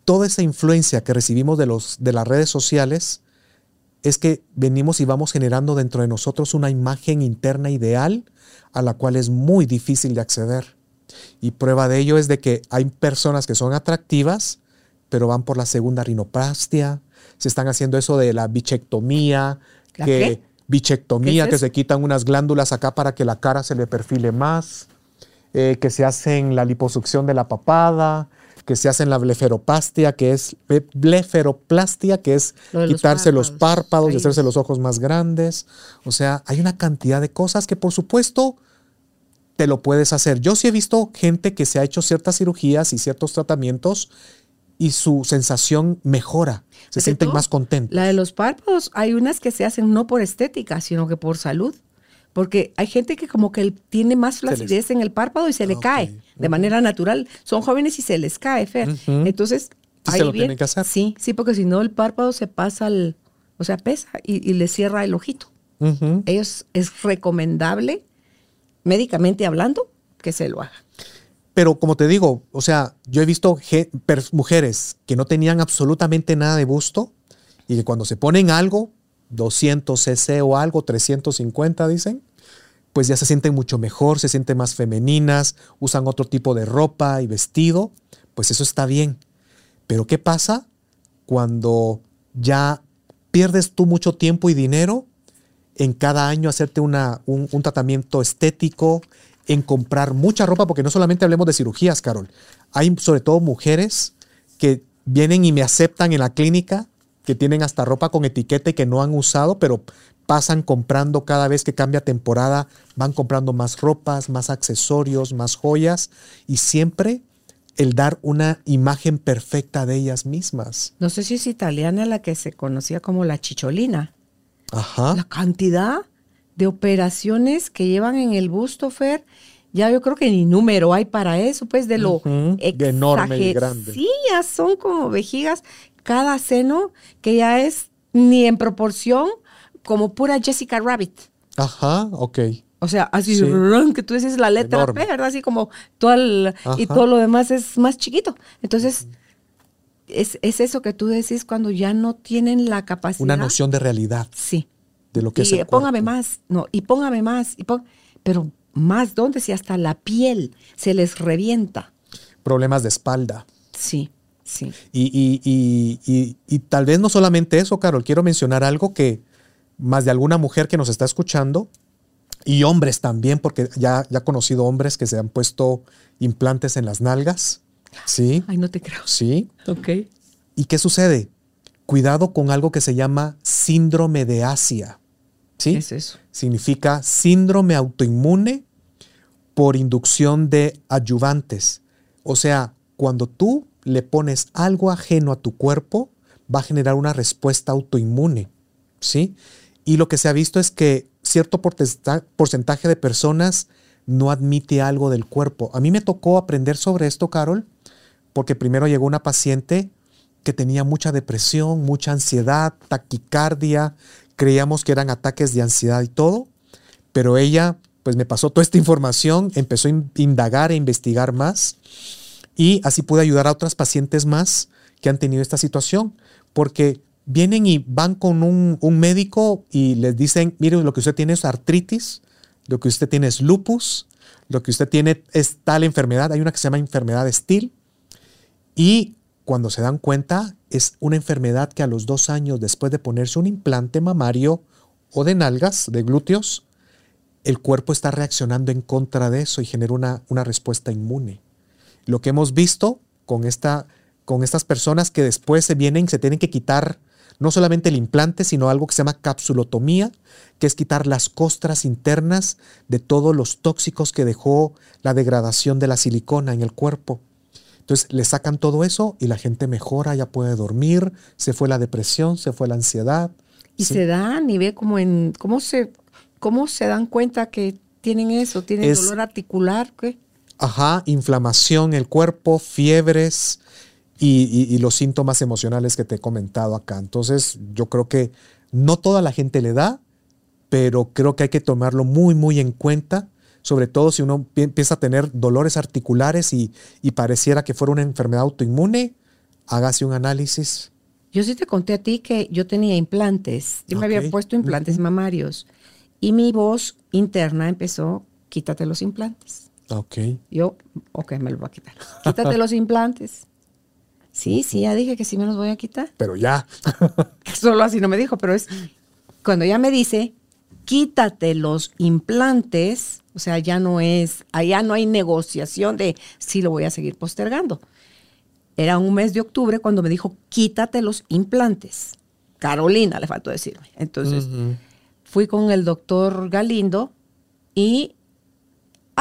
toda esa influencia que recibimos de, los, de las redes sociales es que venimos y vamos generando dentro de nosotros una imagen interna ideal a la cual es muy difícil de acceder. Y prueba de ello es de que hay personas que son atractivas, pero van por la segunda rinoplastia, se están haciendo eso de la bichectomía, que bichectomía, que se quitan unas glándulas acá para que la cara se le perfile más, eh, que se hacen la liposucción de la papada, que se hacen la bleferoplastia, que es bleferoplastia, que es quitarse los párpados, y hacerse los ojos más grandes. O sea, hay una cantidad de cosas que por supuesto te lo puedes hacer. Yo sí he visto gente que se ha hecho ciertas cirugías y ciertos tratamientos y su sensación mejora, se sienten más contentos. La de los párpados, hay unas que se hacen no por estética, sino que por salud. Porque hay gente que como que tiene más flacidez en el párpado y se le cae de manera natural. Son jóvenes y se les cae, Fer. Entonces, ahí se lo tienen que hacer. Sí, sí, porque si no el párpado se pasa al, o sea, pesa y, le cierra el ojito. Ellos es recomendable médicamente hablando, que se lo haga. Pero como te digo, o sea, yo he visto mujeres que no tenían absolutamente nada de busto y que cuando se ponen algo, 200 cc o algo, 350 dicen, pues ya se sienten mucho mejor, se sienten más femeninas, usan otro tipo de ropa y vestido, pues eso está bien. Pero ¿qué pasa cuando ya pierdes tú mucho tiempo y dinero en cada año hacerte una, un, tratamiento estético, en comprar mucha ropa, porque no solamente hablemos de cirugías, Carol. Hay sobre todo mujeres que vienen y me aceptan en la clínica, que tienen hasta ropa con etiqueta y que no han usado, pero pasan comprando cada vez que cambia temporada, van comprando más ropas, más accesorios, más joyas y siempre el dar una imagen perfecta de ellas mismas. No sé si es italiana la que se conocía como la chicholina. La cantidad de operaciones que llevan en el busto, Fer, ya yo creo que ni número hay para eso, pues de lo enorme y grande. Sí, ya son como vejigas cada seno que ya es ni en proporción como pura Jessica Rabbit. Ajá, ok. O sea, así que tú dices la letra P, ¿verdad? Así como todo el, y todo lo demás es más chiquito. Entonces, es, eso que tú decís cuando ya no tienen la capacidad. Una noción de realidad. Sí. De lo que y es póngame más, no, y póngame más, y pero más dónde si hasta la piel se les revienta. Problemas de espalda. Sí, sí. Y, y, y, y, tal vez no solamente eso, Carol, quiero mencionar algo que más de alguna mujer que nos está escuchando, y hombres también, porque ya, ya he conocido hombres que se han puesto implantes en las nalgas Sí. Ay, no te creo. Sí. Ok. ¿Y qué sucede? Cuidado con algo que se llama síndrome de Asia. ¿Sí? ¿Qué es eso? Significa síndrome autoinmune por inducción de adyuvantes. O sea, cuando tú le pones algo ajeno a tu cuerpo, va a generar una respuesta autoinmune. ¿Sí? Y lo que se ha visto es que cierto porcentaje de personas no admite algo del cuerpo. A mí me tocó aprender sobre esto, Carol, porque primero llegó una paciente que tenía mucha depresión, mucha ansiedad, taquicardia, creíamos que eran ataques de ansiedad y todo, pero ella pues me pasó toda esta información, empezó a indagar e investigar más y así pude ayudar a otras pacientes más que han tenido esta situación, porque vienen y van con un, médico y les dicen, mire, lo que usted tiene es artritis, lo que usted tiene es lupus, lo que usted tiene es tal enfermedad, hay una que se llama enfermedad Still, y cuando se dan cuenta, es una enfermedad que a los dos años después de ponerse un implante mamario o de nalgas, de glúteos, el cuerpo está reaccionando en contra de eso y genera una, una respuesta inmune. Lo que hemos visto con esta, con estas personas que después se vienen, se tienen que quitar no solamente el implante, sino algo que se llama capsulotomía, que es quitar las costras internas de todos los tóxicos que dejó la degradación de la silicona en el cuerpo. Entonces le sacan todo eso y la gente mejora, ya puede dormir, se fue la depresión, se fue la ansiedad. Y se dan y ve como en, ¿cómo se, cómo se dan cuenta que tienen eso? ¿Tienen dolor articular? ¿Qué? Ajá, inflamación en el cuerpo, fiebres, y, los síntomas emocionales que te he comentado acá. Entonces, yo creo que no toda la gente le da, pero creo que hay que tomarlo muy, muy en cuenta, sobre todo si uno empieza a tener dolores articulares y, pareciera que fuera una enfermedad autoinmune, hágase un análisis. Yo sí te conté a ti que yo tenía implantes, yo me había puesto implantes mamarios y mi voz interna empezó, quítate los implantes. Ok. Yo, ok, me lo voy a quitar. Quítate los implantes. Sí, sí, ya dije que sí me los voy a quitar. Pero ya. Solo así no me dijo, pero es cuando ya me dice, quítate los implantes, o sea, ya no es, allá no hay negociación de si lo voy a seguir postergando. Era un mes de octubre cuando me dijo, quítate los implantes. Carolina, le faltó decirme. Entonces, fui con el doctor Galindo y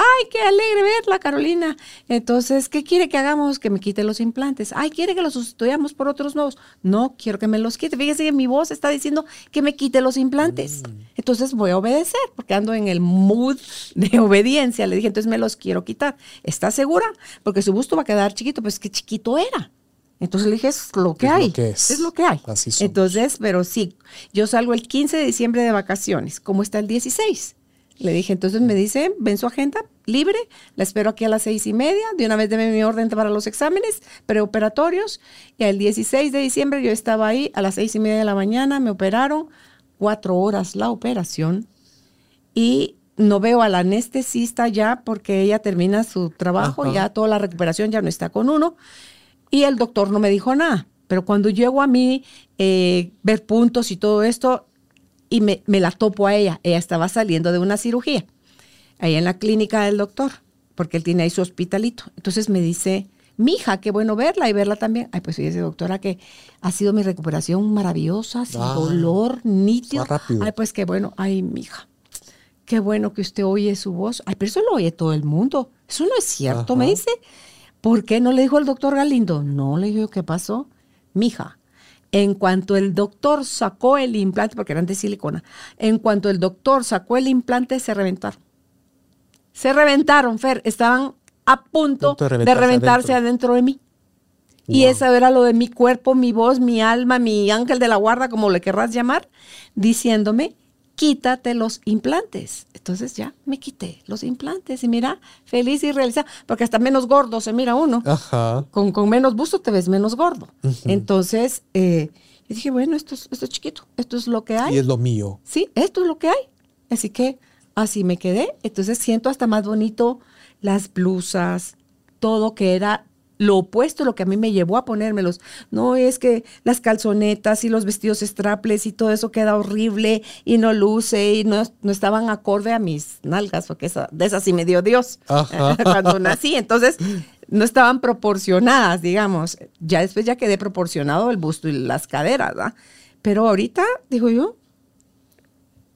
Ay, qué alegre verla, Carolina. Entonces, ¿qué quiere que hagamos? Que me quite los implantes. Ay, quiere que los sustituyamos por otros nuevos. No, quiero que me los quite. Fíjese que mi voz está diciendo que me quite los implantes. Mm. Entonces voy a obedecer, porque ando en el mood de obediencia. Le dije, entonces me los quiero quitar. ¿Está segura? Porque su busto va a quedar chiquito, pues qué chiquito era. Entonces le dije, es lo que hay. es. lo que hay. Así Entonces, pero sí, yo salgo el 15 de diciembre de vacaciones. ¿Cómo está el 16? Le dije, entonces me dice, ven su agenda libre, la espero aquí a las seis y media, de una vez deme mi orden para los exámenes preoperatorios. Y el 16 de diciembre yo estaba ahí a las seis y media de la mañana, me operaron, cuatro horas la operación y no veo a la anestesista ya porque ella termina su trabajo, ya toda la recuperación ya no está con uno. Y el doctor no me dijo nada. Pero cuando llego a mí, eh, ver puntos y todo esto, y me, la topo a ella. Ella estaba saliendo de una cirugía, ahí en la clínica del doctor, porque él tiene ahí su hospitalito. Entonces me dice, mija, qué bueno verla y verla también. Ay, pues dice doctora que ha sido mi recuperación maravillosa, sin ah, dolor, nítido. Rápido. Ay, pues qué bueno. Ay, mija, qué bueno que usted oye su voz. Ay, pero eso lo oye todo el mundo. Eso no es cierto, me dice. ¿Por qué no le dijo el doctor Galindo? No, le dijo, ¿qué pasó? Mija, en cuanto el doctor sacó el implante, porque eran de silicona, en cuanto el doctor sacó el implante, se reventaron. Se reventaron, Fer, estaban a punto, de reventarse, adentro. de mí. Y eso era lo de mi cuerpo, mi voz, mi alma, mi ángel de la guarda, como le querrás llamar, diciéndome, quítate los implantes. Entonces ya me quité los implantes y mira, feliz y realizada, porque hasta menos gordo se mira uno. Ajá. Con, con menos busto te ves menos gordo. Entonces, eh, dije, bueno, esto es, esto es chiquito, esto es lo que hay. Y es lo mío. Sí, esto es lo que hay. Así que así me quedé. Entonces siento hasta más bonito las blusas, todo que era lo opuesto, lo que a mí me llevó a ponérmelos. No es que las calzonetas y los vestidos straples y todo eso queda horrible y no luce y no, no estaban acorde a mis nalgas, porque esa, de esas sí me dio Dios cuando nací. Entonces, no estaban proporcionadas, digamos. Ya después ya quedé proporcionado el busto y las caderas, ¿verdad? Pero ahorita, digo yo,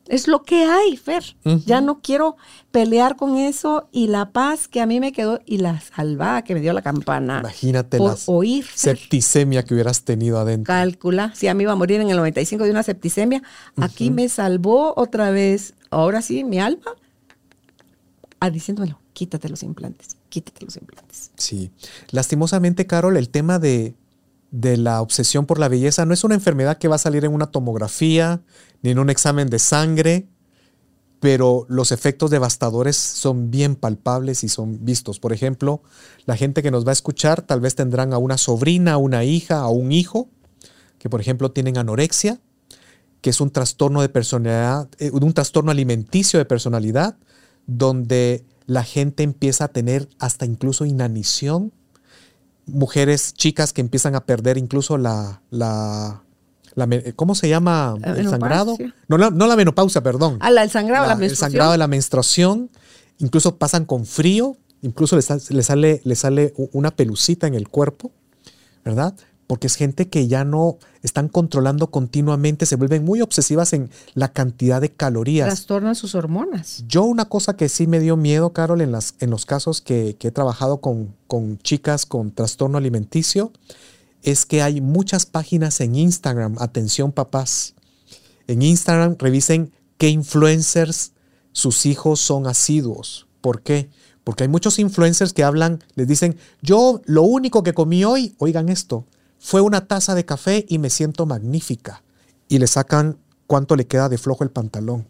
es lo que hay, Fer. Ya no quiero pelear con eso y la paz que a mí me quedó y la salvada que me dio la campana. Imagínate la septicemia que hubieras tenido adentro. Calcula, si a mí iba a morir en el 95 de una septicemia, aquí me salvó otra vez, ahora sí, mi alma, a diciéndome, quítate los implantes, quítate los implantes. Sí, lastimosamente, Carol, el tema de de la obsesión por la belleza no es una enfermedad que va a salir en una tomografía ni en un examen de sangre, pero los efectos devastadores son bien palpables y son vistos. Por ejemplo, la gente que nos va a escuchar tal vez tendrán a una sobrina, a una hija, o un hijo, que por ejemplo tienen anorexia, que es un trastorno de personalidad, eh, un trastorno alimenticio de personalidad, donde la gente empieza a tener hasta incluso inanición mujeres, chicas que empiezan a perder incluso la, la, ¿cómo se llama? el sangrado. No, la, no la menopausia, perdón. Ah, el sangrado, la, El sangrado de la menstruación. Incluso pasan con frío, incluso les, sale, le sale una pelucita en el cuerpo. ¿verdad? Porque es gente que ya no están controlando continuamente, se vuelven muy obsesivas en la cantidad de calorías. Trastornan sus hormonas. Yo una cosa que sí me dio miedo, Carol, en, las, en los casos que, que he trabajado con, con chicas con trastorno alimenticio, es que hay muchas páginas en Instagram, atención papás, en Instagram revisen qué influencers sus hijos son asiduos. ¿Por qué? Porque hay muchos influencers que hablan, les dicen, yo lo único que comí hoy, oigan esto, fue una taza de café y me siento magnífica. Y le sacan cuánto le queda de flojo el pantalón.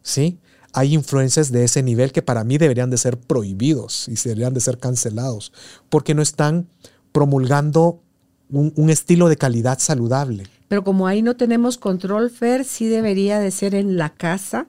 ¿Sí? Hay influencers de ese nivel que para mí deberían de ser prohibidos y deberían de ser cancelados, porque no están promulgando un, un estilo de calidad saludable. Pero como ahí no tenemos control, Fer, sí debería de ser en la casa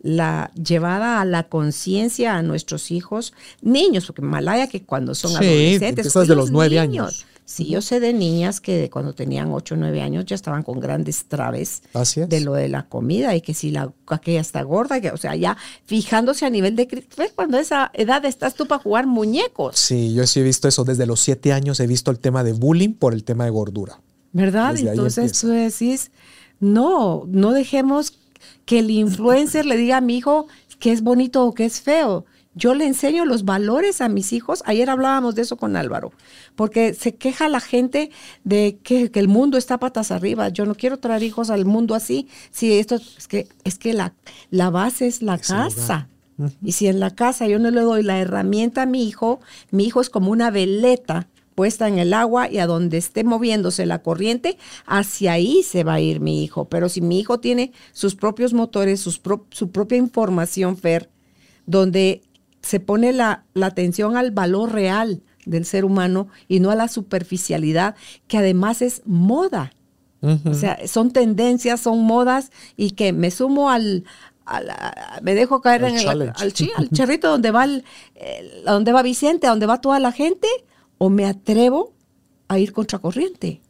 la llevada a la conciencia a nuestros hijos, niños, porque Malaya que cuando son Sí, adolescentes, empiezas de los nueve años. Sí, yo sé de niñas que cuando tenían 8 o 9 años ya estaban con grandes traves de lo de la comida y que si la aquella está gorda, que, o sea, ya fijándose a nivel de ¿ves? cuando a esa edad estás tú para jugar muñecos, Sí, yo sí he visto eso. Desde los siete años he visto el tema de bullying por el tema de gordura. ¿verdad? Desde Entonces tú decís, no, no dejemos que el influencer le diga a mi hijo que es bonito o que es feo. Yo le enseño los valores a mis hijos. Ayer hablábamos de eso con Álvaro, porque se queja la gente de que, que el mundo está patas arriba. Yo no quiero traer hijos al mundo así. Si esto es que es que la, la base es la Es casa. Y si en la casa yo no le doy la herramienta a mi hijo, mi hijo es como una veleta puesta en el agua y a donde esté moviéndose la corriente, hacia ahí se va a ir mi hijo. Pero si mi hijo tiene sus propios motores, sus pro- su propia información, Fer, donde se pone la, la atención al valor real del ser humano y no a la superficialidad, que además es moda. O sea, son tendencias, son modas y que me sumo al, al- a- me dejo caer en el, al, sí, al charrito donde va el, donde va Vicente, a donde va toda la gente, o me atrevo a ir contracorriente,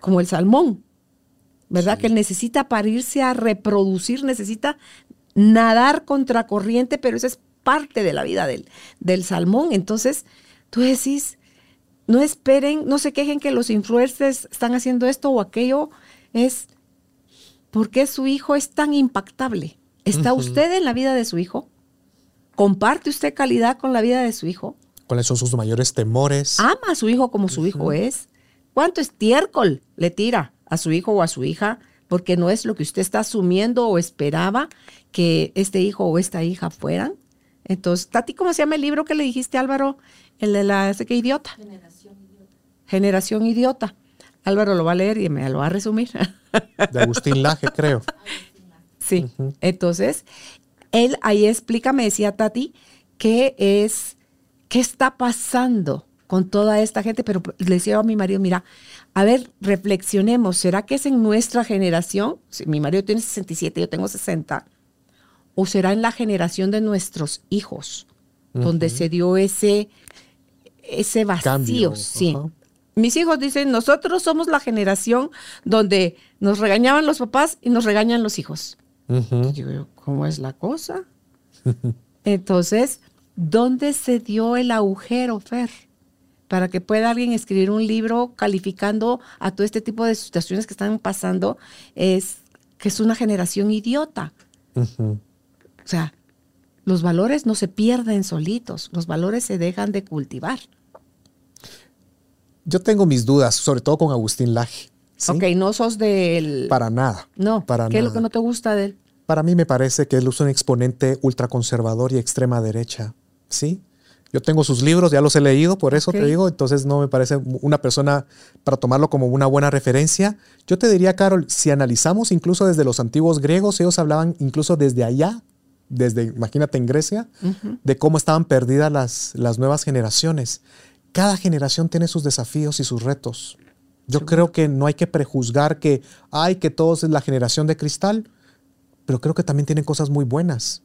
como el salmón, ¿verdad? Que él necesita para irse a reproducir, necesita nadar contracorriente, pero esa es parte de la vida del, del salmón. Entonces, tú decís, no esperen, no se quejen que los influencers están haciendo esto o aquello, es ¿por qué su hijo es tan impactable? ¿Está usted en la vida de su hijo? ¿Comparte usted calidad con la vida de su hijo? ¿Cuáles son sus mayores temores? ¿Ama a su hijo como su hijo es? ¿Cuánto estiércol le tira a su hijo o a su hija? Porque no es lo que usted está asumiendo o esperaba que este hijo o esta hija fueran. Entonces, Tati, ¿cómo se llama el libro que le dijiste, Álvaro? El de la ese que idiota. Generación idiota. Álvaro lo va a leer y me lo va a resumir. De Agustín Laje, creo. Sí. Entonces, él ahí explica, me decía Tati, qué es, qué está pasando con toda esta gente, pero le decía a mi marido, mira, a ver, reflexionemos, ¿será que es en nuestra generación? Si mi marido tiene 67, yo tengo 60, o será en la generación de nuestros hijos, donde se dio ese, ese vacío, Cambio, sí. Mis hijos dicen, nosotros somos la generación donde nos regañaban los papás y nos regañan los hijos. Digo yo, ¿cómo es la cosa? Entonces, ¿dónde se dio el agujero, Fer? Para que pueda alguien escribir un libro calificando a todo este tipo de situaciones que están pasando, es que es una generación idiota. O sea, los valores no se pierden solitos, los valores se dejan de cultivar. Yo tengo mis dudas, sobre todo con Agustín Laje. ¿sí? Ok, no sos del... Para nada. no, para ¿qué es lo nada. que no te gusta de él? Para mí me parece que él es un exponente ultraconservador y extrema derecha. ¿Sí? Yo tengo sus libros, ya los he leído, por eso te digo, entonces no me parece una persona para tomarlo como una buena referencia. Yo te diría, Carol, si analizamos incluso desde los antiguos griegos, ellos hablaban incluso desde allá, desde, imagínate en Grecia, de cómo estaban perdidas las, las nuevas generaciones. Cada generación tiene sus desafíos y sus retos. Yo creo que no hay que prejuzgar que, ay, que todos es la generación de cristal, pero creo que también tienen cosas muy buenas.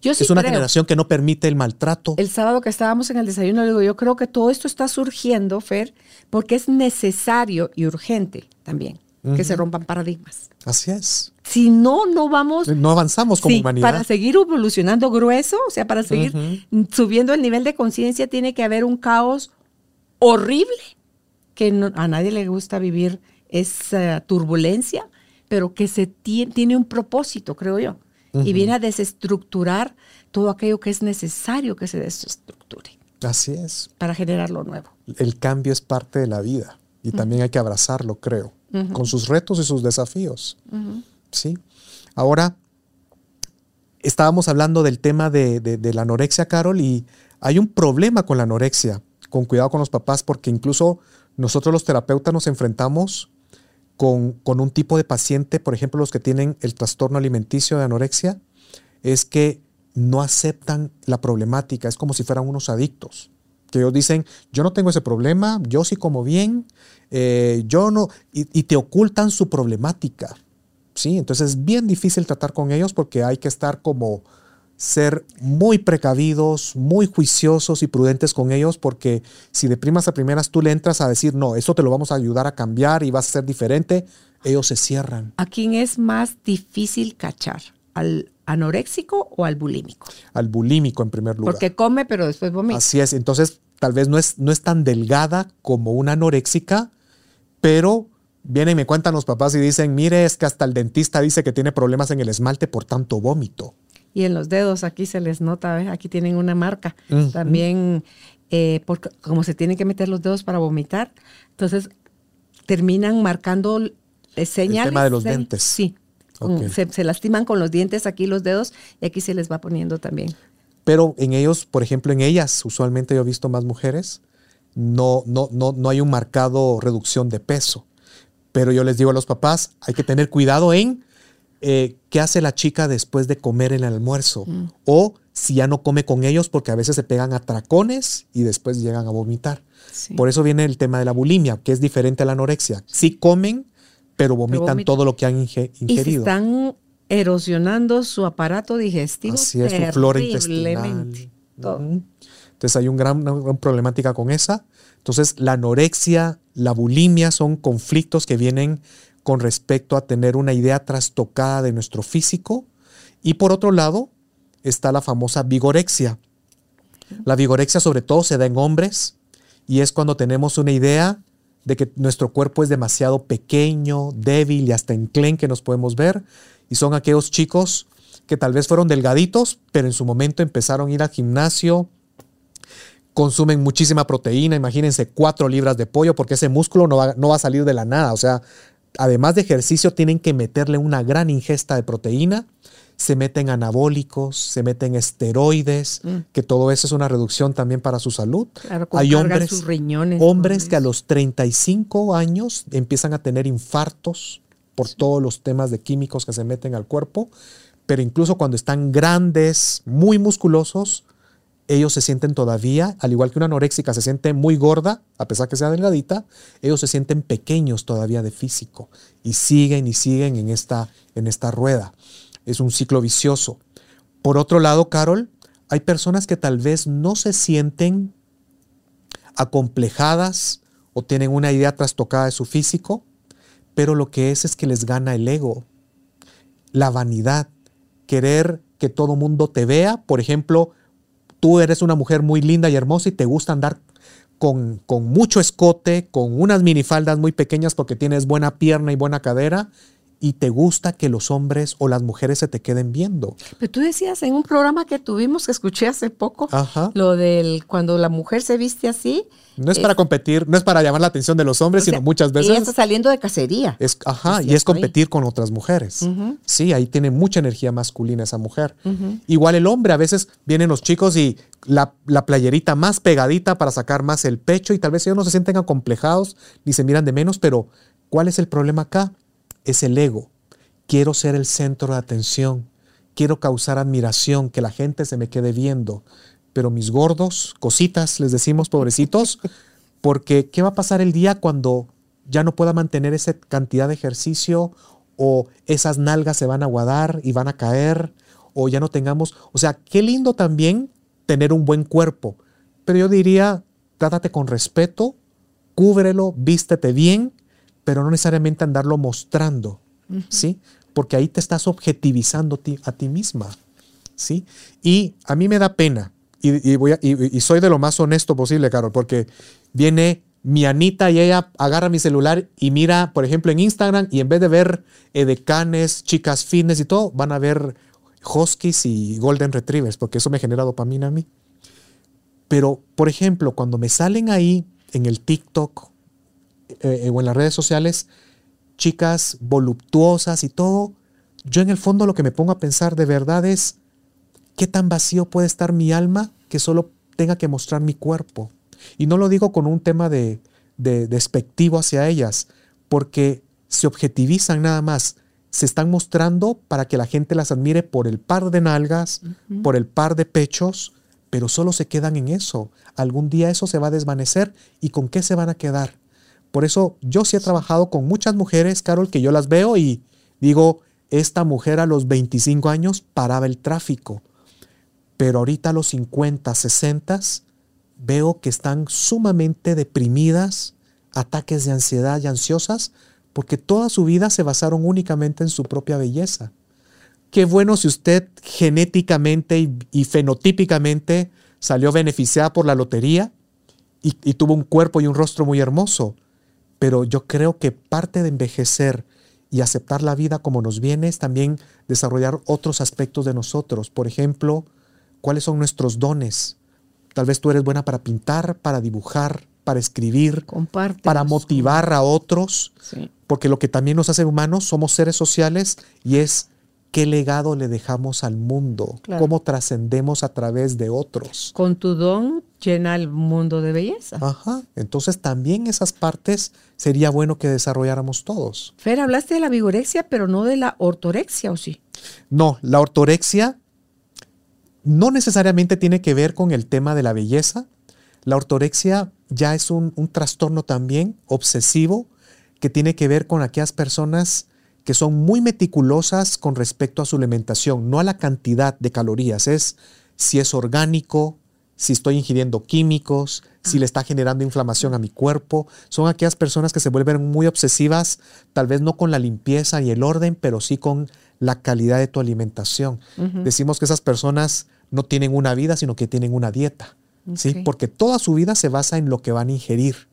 Yo sí es una creo. generación que no permite el maltrato. El sábado que estábamos en el desayuno, le digo, yo creo que todo esto está surgiendo, Fer, porque es necesario y urgente también que se rompan paradigmas. Así es. Si no, no vamos No avanzamos como Sí, humanidad. para seguir evolucionando grueso, o sea, para seguir subiendo el nivel de conciencia, tiene que haber un caos horrible que a nadie le gusta vivir esa turbulencia, pero que se tiene un propósito, creo yo, y viene a desestructurar todo aquello que es necesario que se desestructure. Así es. Para generar lo nuevo. El cambio es parte de la vida y también hay que abrazarlo, creo, con sus retos y sus desafíos. Sí. Ahora, estábamos hablando del tema de, la anorexia, Carol, y hay un problema con la anorexia. Con cuidado con los papás, porque incluso nosotros los terapeutas nos enfrentamos con, un tipo de paciente, por ejemplo, los que tienen el trastorno alimenticio de anorexia, es que no aceptan la problemática, es como si fueran unos adictos, que ellos dicen, yo no tengo ese problema, yo sí como bien, eh, yo no, y, te ocultan su problemática, ¿sí? Entonces es bien difícil tratar con ellos porque hay que estar como ser muy precavidos, muy juiciosos y prudentes con ellos, porque si de primas a primeras tú le entras a decir, no, eso te lo vamos a ayudar a cambiar y vas a ser diferente, ellos se cierran. ¿A quién es más difícil cachar? ¿Al anoréxico o al bulímico? Al bulímico en primer lugar. Porque come, pero después vomita. Así es. Entonces, tal vez no es, no es tan delgada como una anoréxica, pero vienen y me cuentan los papás y dicen, mire, es que hasta el dentista dice que tiene problemas en el esmalte por tanto vómito. Y en los dedos aquí se les nota, aquí tienen una marca. También, eh, porque como se tienen que meter los dedos para vomitar, entonces terminan marcando señales. El tema de los dientes. Sí, se, lastiman con los dientes aquí los dedos y aquí se les va poniendo también. Pero en ellos, por ejemplo, en ellas, usualmente yo he visto más mujeres, no, no, no, no hay un marcado reducción de peso. Pero yo les digo a los papás, hay que tener cuidado en eh, qué hace la chica después de comer el almuerzo. Mm. O si ya no come con ellos, porque a veces se pegan a tracones y después llegan a vomitar. Por eso viene el tema de la bulimia, que es diferente a la anorexia. Si comen, pero vomitan todo lo que han ingerido. Y están erosionando su aparato digestivo. Así es, su flora intestinal. Entonces hay un gran, una gran problemática con esa. Entonces la anorexia, la bulimia son conflictos que vienen con respecto a tener una idea trastocada de nuestro físico. Y por otro lado está la famosa vigorexia. La vigorexia sobre todo se da en hombres y es cuando tenemos una idea de que nuestro cuerpo es demasiado pequeño, débil y hasta enclenque nos podemos ver. Y son aquellos chicos que tal vez fueron delgaditos, pero en su momento empezaron a ir al gimnasio, consumen muchísima proteína, imagínense cuatro libras de pollo, porque ese músculo no va, no va a salir de la nada. O sea, además de ejercicio, tienen que meterle una gran ingesta de proteína se meten anabólicos, se meten esteroides, mm. que todo eso es una reducción también para su salud. Hay hombres, sus riñones, hombres que a los 35 años empiezan a tener infartos por todos los temas de químicos que se meten al cuerpo, pero incluso cuando están grandes, muy musculosos, ellos se sienten todavía, al igual que una anoréxica se siente muy gorda, a pesar que sea delgadita, ellos se sienten pequeños todavía de físico y siguen y siguen en esta, en esta rueda es un ciclo vicioso. Por otro lado, Carol, hay personas que tal vez no se sienten acomplejadas o tienen una idea trastocada de su físico, pero lo que es es que les gana el ego, la vanidad, querer que todo mundo te vea. Por ejemplo, tú eres una mujer muy linda y hermosa y te gusta andar con, con, mucho escote, con unas minifaldas muy pequeñas porque tienes buena pierna y buena cadera y te gusta que los hombres o las mujeres se te queden viendo. Pero tú decías en un programa que tuvimos, que escuché hace poco, lo del cuando la mujer se viste así. No es, para competir, no es para llamar la atención de los hombres, sino muchas veces. Ella está saliendo de cacería. Es, ajá, y es competir con otras mujeres. Sí, ahí tiene mucha energía masculina esa mujer. Igual el hombre, a veces vienen los chicos y la, la, playerita más pegadita para sacar más el pecho y tal vez ellos no se sienten acomplejados ni se miran de menos, pero ¿cuál es el problema acá? Es el ego. Quiero ser el centro de atención. Quiero causar admiración, que la gente se me quede viendo. Pero mis gordos, cositas, les decimos pobrecitos, porque ¿qué va a pasar el día cuando ya no pueda mantener esa cantidad de ejercicio o esas nalgas se van a aguadar y van a caer o ya no tengamos, o sea, qué lindo también tener un buen cuerpo, pero yo diría, trátate con respeto, cúbrelo, vístete bien pero no necesariamente andarlo mostrando, ¿sí? Porque ahí te estás objetivizando a ti misma, ¿sí? Y a mí me da pena, y, voy y, soy de lo más honesto posible, Carol, porque viene mi Anita y ella agarra mi celular y mira, por ejemplo, en Instagram y en vez de ver edecanes, chicas fitness y todo, van a ver huskies y golden retrievers, porque eso me genera dopamina a mí. Pero, por ejemplo, cuando me salen ahí en el TikTok eh, o en las redes sociales, chicas voluptuosas y todo, yo en el fondo lo que me pongo a pensar de verdad es, ¿qué tan vacío puede estar mi alma que solo tenga que mostrar mi cuerpo? Y no lo digo con un tema de, despectivo hacia ellas, porque se objetivizan nada más, se están mostrando para que la gente las admire por el par de nalgas, por el par de pechos, pero solo se quedan en eso. Algún día eso se va a desvanecer y con qué se van a quedar. Por eso yo sí he trabajado con muchas mujeres, Carol, que yo las veo y digo, esta mujer a los 25 años paraba el tráfico, pero ahorita a los 50, 60 veo que están sumamente deprimidas, ataques de ansiedad y ansiosas, porque toda su vida se basaron únicamente en su propia belleza. Qué bueno si usted genéticamente y, fenotípicamente salió beneficiada por la lotería y, y tuvo un cuerpo y un rostro muy hermoso, pero yo creo que parte de envejecer y aceptar la vida como nos viene es también desarrollar otros aspectos de nosotros. Por ejemplo, cuáles son nuestros dones, Tal vez tú eres buena para pintar, para dibujar, para escribir, para motivar a otros, porque lo que también nos hace humanos somos seres sociales y es qué legado le dejamos al mundo, cómo trascendemos a través de otros. Con tu don llena el mundo de belleza. Ajá, entonces también esas partes sería bueno que desarrolláramos todos. Fer, hablaste de la vigorexia, pero no de la ortorexia, ¿o sí? No, la ortorexia no necesariamente tiene que ver con el tema de la belleza. La ortorexia ya es un, trastorno también obsesivo que tiene que ver con aquellas personas que son muy meticulosas con respecto a su alimentación, no a la cantidad de calorías, es si es orgánico, si estoy ingiriendo químicos, si le está generando inflamación a mi cuerpo. Son aquellas personas que se vuelven muy obsesivas, tal vez no con la limpieza y el orden, pero sí con la calidad de tu alimentación. Decimos que esas personas no tienen una vida, sino que tienen una dieta, ¿sí? Porque toda su vida se basa en lo que van a ingerir.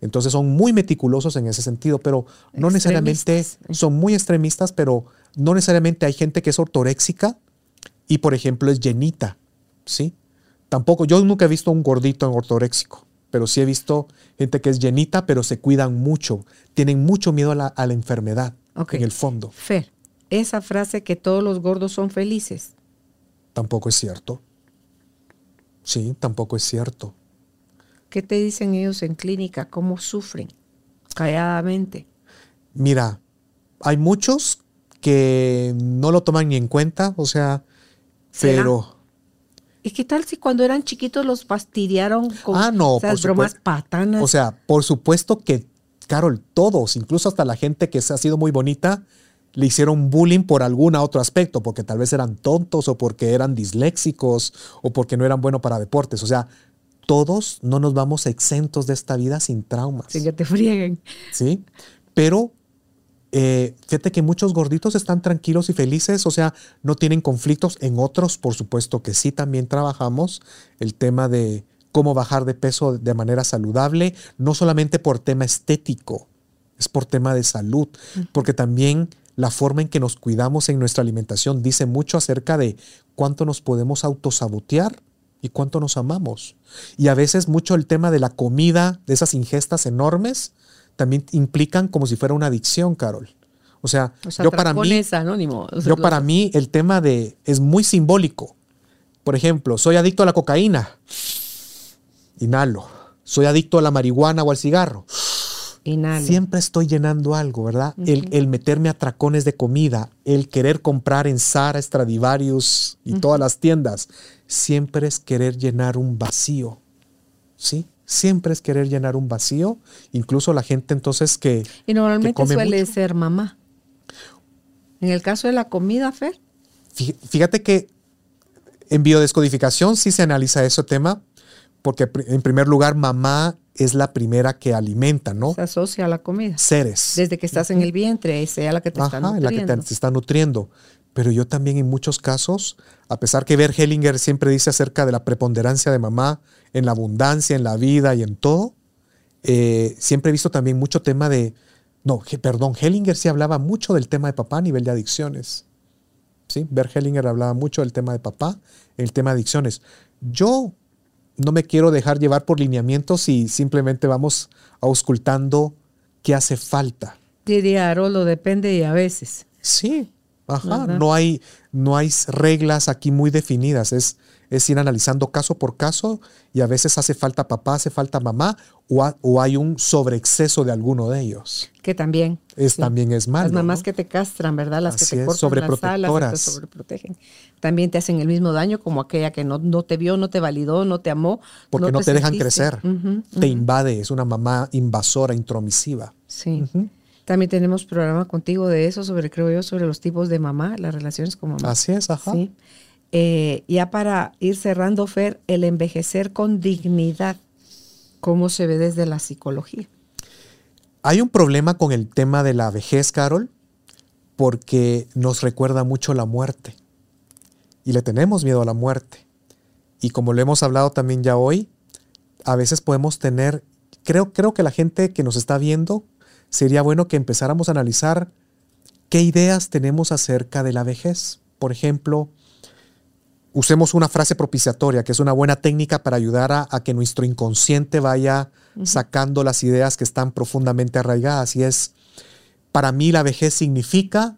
Entonces son muy meticulosos en ese sentido, pero no necesariamente son muy extremistas, pero no necesariamente hay gente que es ortoréxica y, por ejemplo, es llenita, ¿sí? Tampoco, yo nunca he visto un gordito en ortoréxico, pero sí he visto gente que es llenita, pero se cuidan mucho, tienen mucho miedo a la, enfermedad en el fondo. Fer, esa frase que todos los gordos son felices. Tampoco es cierto. Sí, tampoco es cierto. ¿Qué te dicen ellos en clínica? ¿Cómo sufren? Calladamente. Mira, hay muchos que no lo toman ni en cuenta, o sea, pero... ¿Y qué tal si cuando eran chiquitos los fastidiaron con ah, no, esas bromas patanas? O sea, por supuesto que, Carol, todos, incluso hasta la gente que se ha sido muy bonita, le hicieron bullying por algún otro aspecto, porque tal vez eran tontos o porque eran disléxicos o porque no eran buenos para deportes. O sea, todos no nos vamos exentos de esta vida sin traumas. Sin que te frieguen. Sí, pero eh, fíjate que muchos gorditos están tranquilos y felices, o sea, no tienen conflictos. En otros, por supuesto que sí, también trabajamos el tema de cómo bajar de peso de manera saludable, no solamente por tema estético, es por tema de salud, porque también la forma en que nos cuidamos en nuestra alimentación dice mucho acerca de cuánto nos podemos autosabotear y cuánto nos amamos. Y a veces mucho el tema de la comida, de esas ingestas enormes, también implican como si fuera una adicción, Carol. O sea, yo para mí, yo para mí el tema de es muy simbólico. Por ejemplo, soy adicto a la cocaína, inhalo. Soy adicto a la marihuana o al cigarro, Siempre estoy llenando algo, ¿verdad? el, meterme a tracones de comida, el querer comprar en Zara, Stradivarius y todas las tiendas, siempre es querer llenar un vacío, ¿sí? Siempre es querer llenar un vacío, incluso la gente entonces que... Y normalmente suele ser mamá. En el caso de la comida, Fer. Fíjate que en biodescodificación sí se analiza ese tema, porque en primer lugar mamá es la primera que alimenta, ¿no? Se asocia a la comida. Seres. Desde que estás en el vientre, sea la que te está nutriendo. la que te, está nutriendo. Pero yo también en muchos casos, a pesar que Bert Hellinger siempre dice acerca de la preponderancia de mamá en la abundancia, en la vida y en todo, Eh, siempre he visto también mucho tema de, no, perdón, Hellinger sí hablaba mucho del tema de papá a nivel de adicciones. ¿Sí? Bert Hellinger hablaba mucho del tema de papá, el tema de adicciones. Yo no me quiero dejar llevar por lineamientos y simplemente vamos auscultando qué hace falta. Diría Arolo, depende y a veces. Sí, ajá. No hay, no hay reglas aquí muy definidas. Es, es ir analizando caso por caso y a veces hace falta papá, hace falta mamá o, hay un sobreexceso de alguno de ellos. Que también. Es, También es malo. Las mamás que te castran, ¿verdad? Las que te cortan las alas, te sobreprotegen. También te hacen el mismo daño como aquella que no, no te vio, no te validó, no te amó. Porque no, te, dejan crecer. Te invade, es una mamá invasora, intromisiva. Sí. También tenemos programa contigo de eso, sobre, creo yo, sobre los tipos de mamá, las relaciones con mamá. Así es, ajá. Sí. Eh, ya para ir cerrando, Fer, el envejecer con dignidad, ¿cómo se ve desde la psicología? Hay un problema con el tema de la vejez, Carol, porque nos recuerda mucho la muerte. Y le tenemos miedo a la muerte. Y como lo hemos hablado también ya hoy, a veces podemos tener, creo, creo que la gente que nos está viendo, sería bueno que empezáramos a analizar qué ideas tenemos acerca de la vejez. Por ejemplo, usemos una frase propiciatoria, que es una buena técnica para ayudar a, que nuestro inconsciente vaya sacando las ideas que están profundamente arraigadas. Y es, para mí la vejez significa,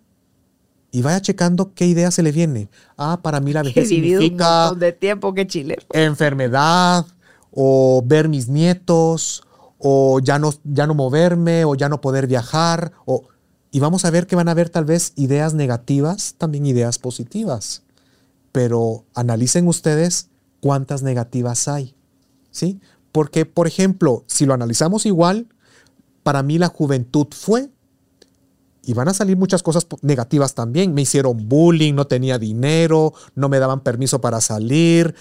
y vaya checando qué idea se le viene. Ah, para mí la vejez significa... de tiempo que Chile. Enfermedad, o ver mis nietos, o ya no, ya no moverme, o ya no poder viajar, o... Y vamos a ver que van a haber tal vez ideas negativas, también ideas positivas pero analicen ustedes cuántas negativas hay. ¿Sí? Porque, por ejemplo, si lo analizamos igual, para mí la juventud fue, y van a salir muchas cosas negativas también. Me hicieron bullying, no tenía dinero, no me daban permiso para salir,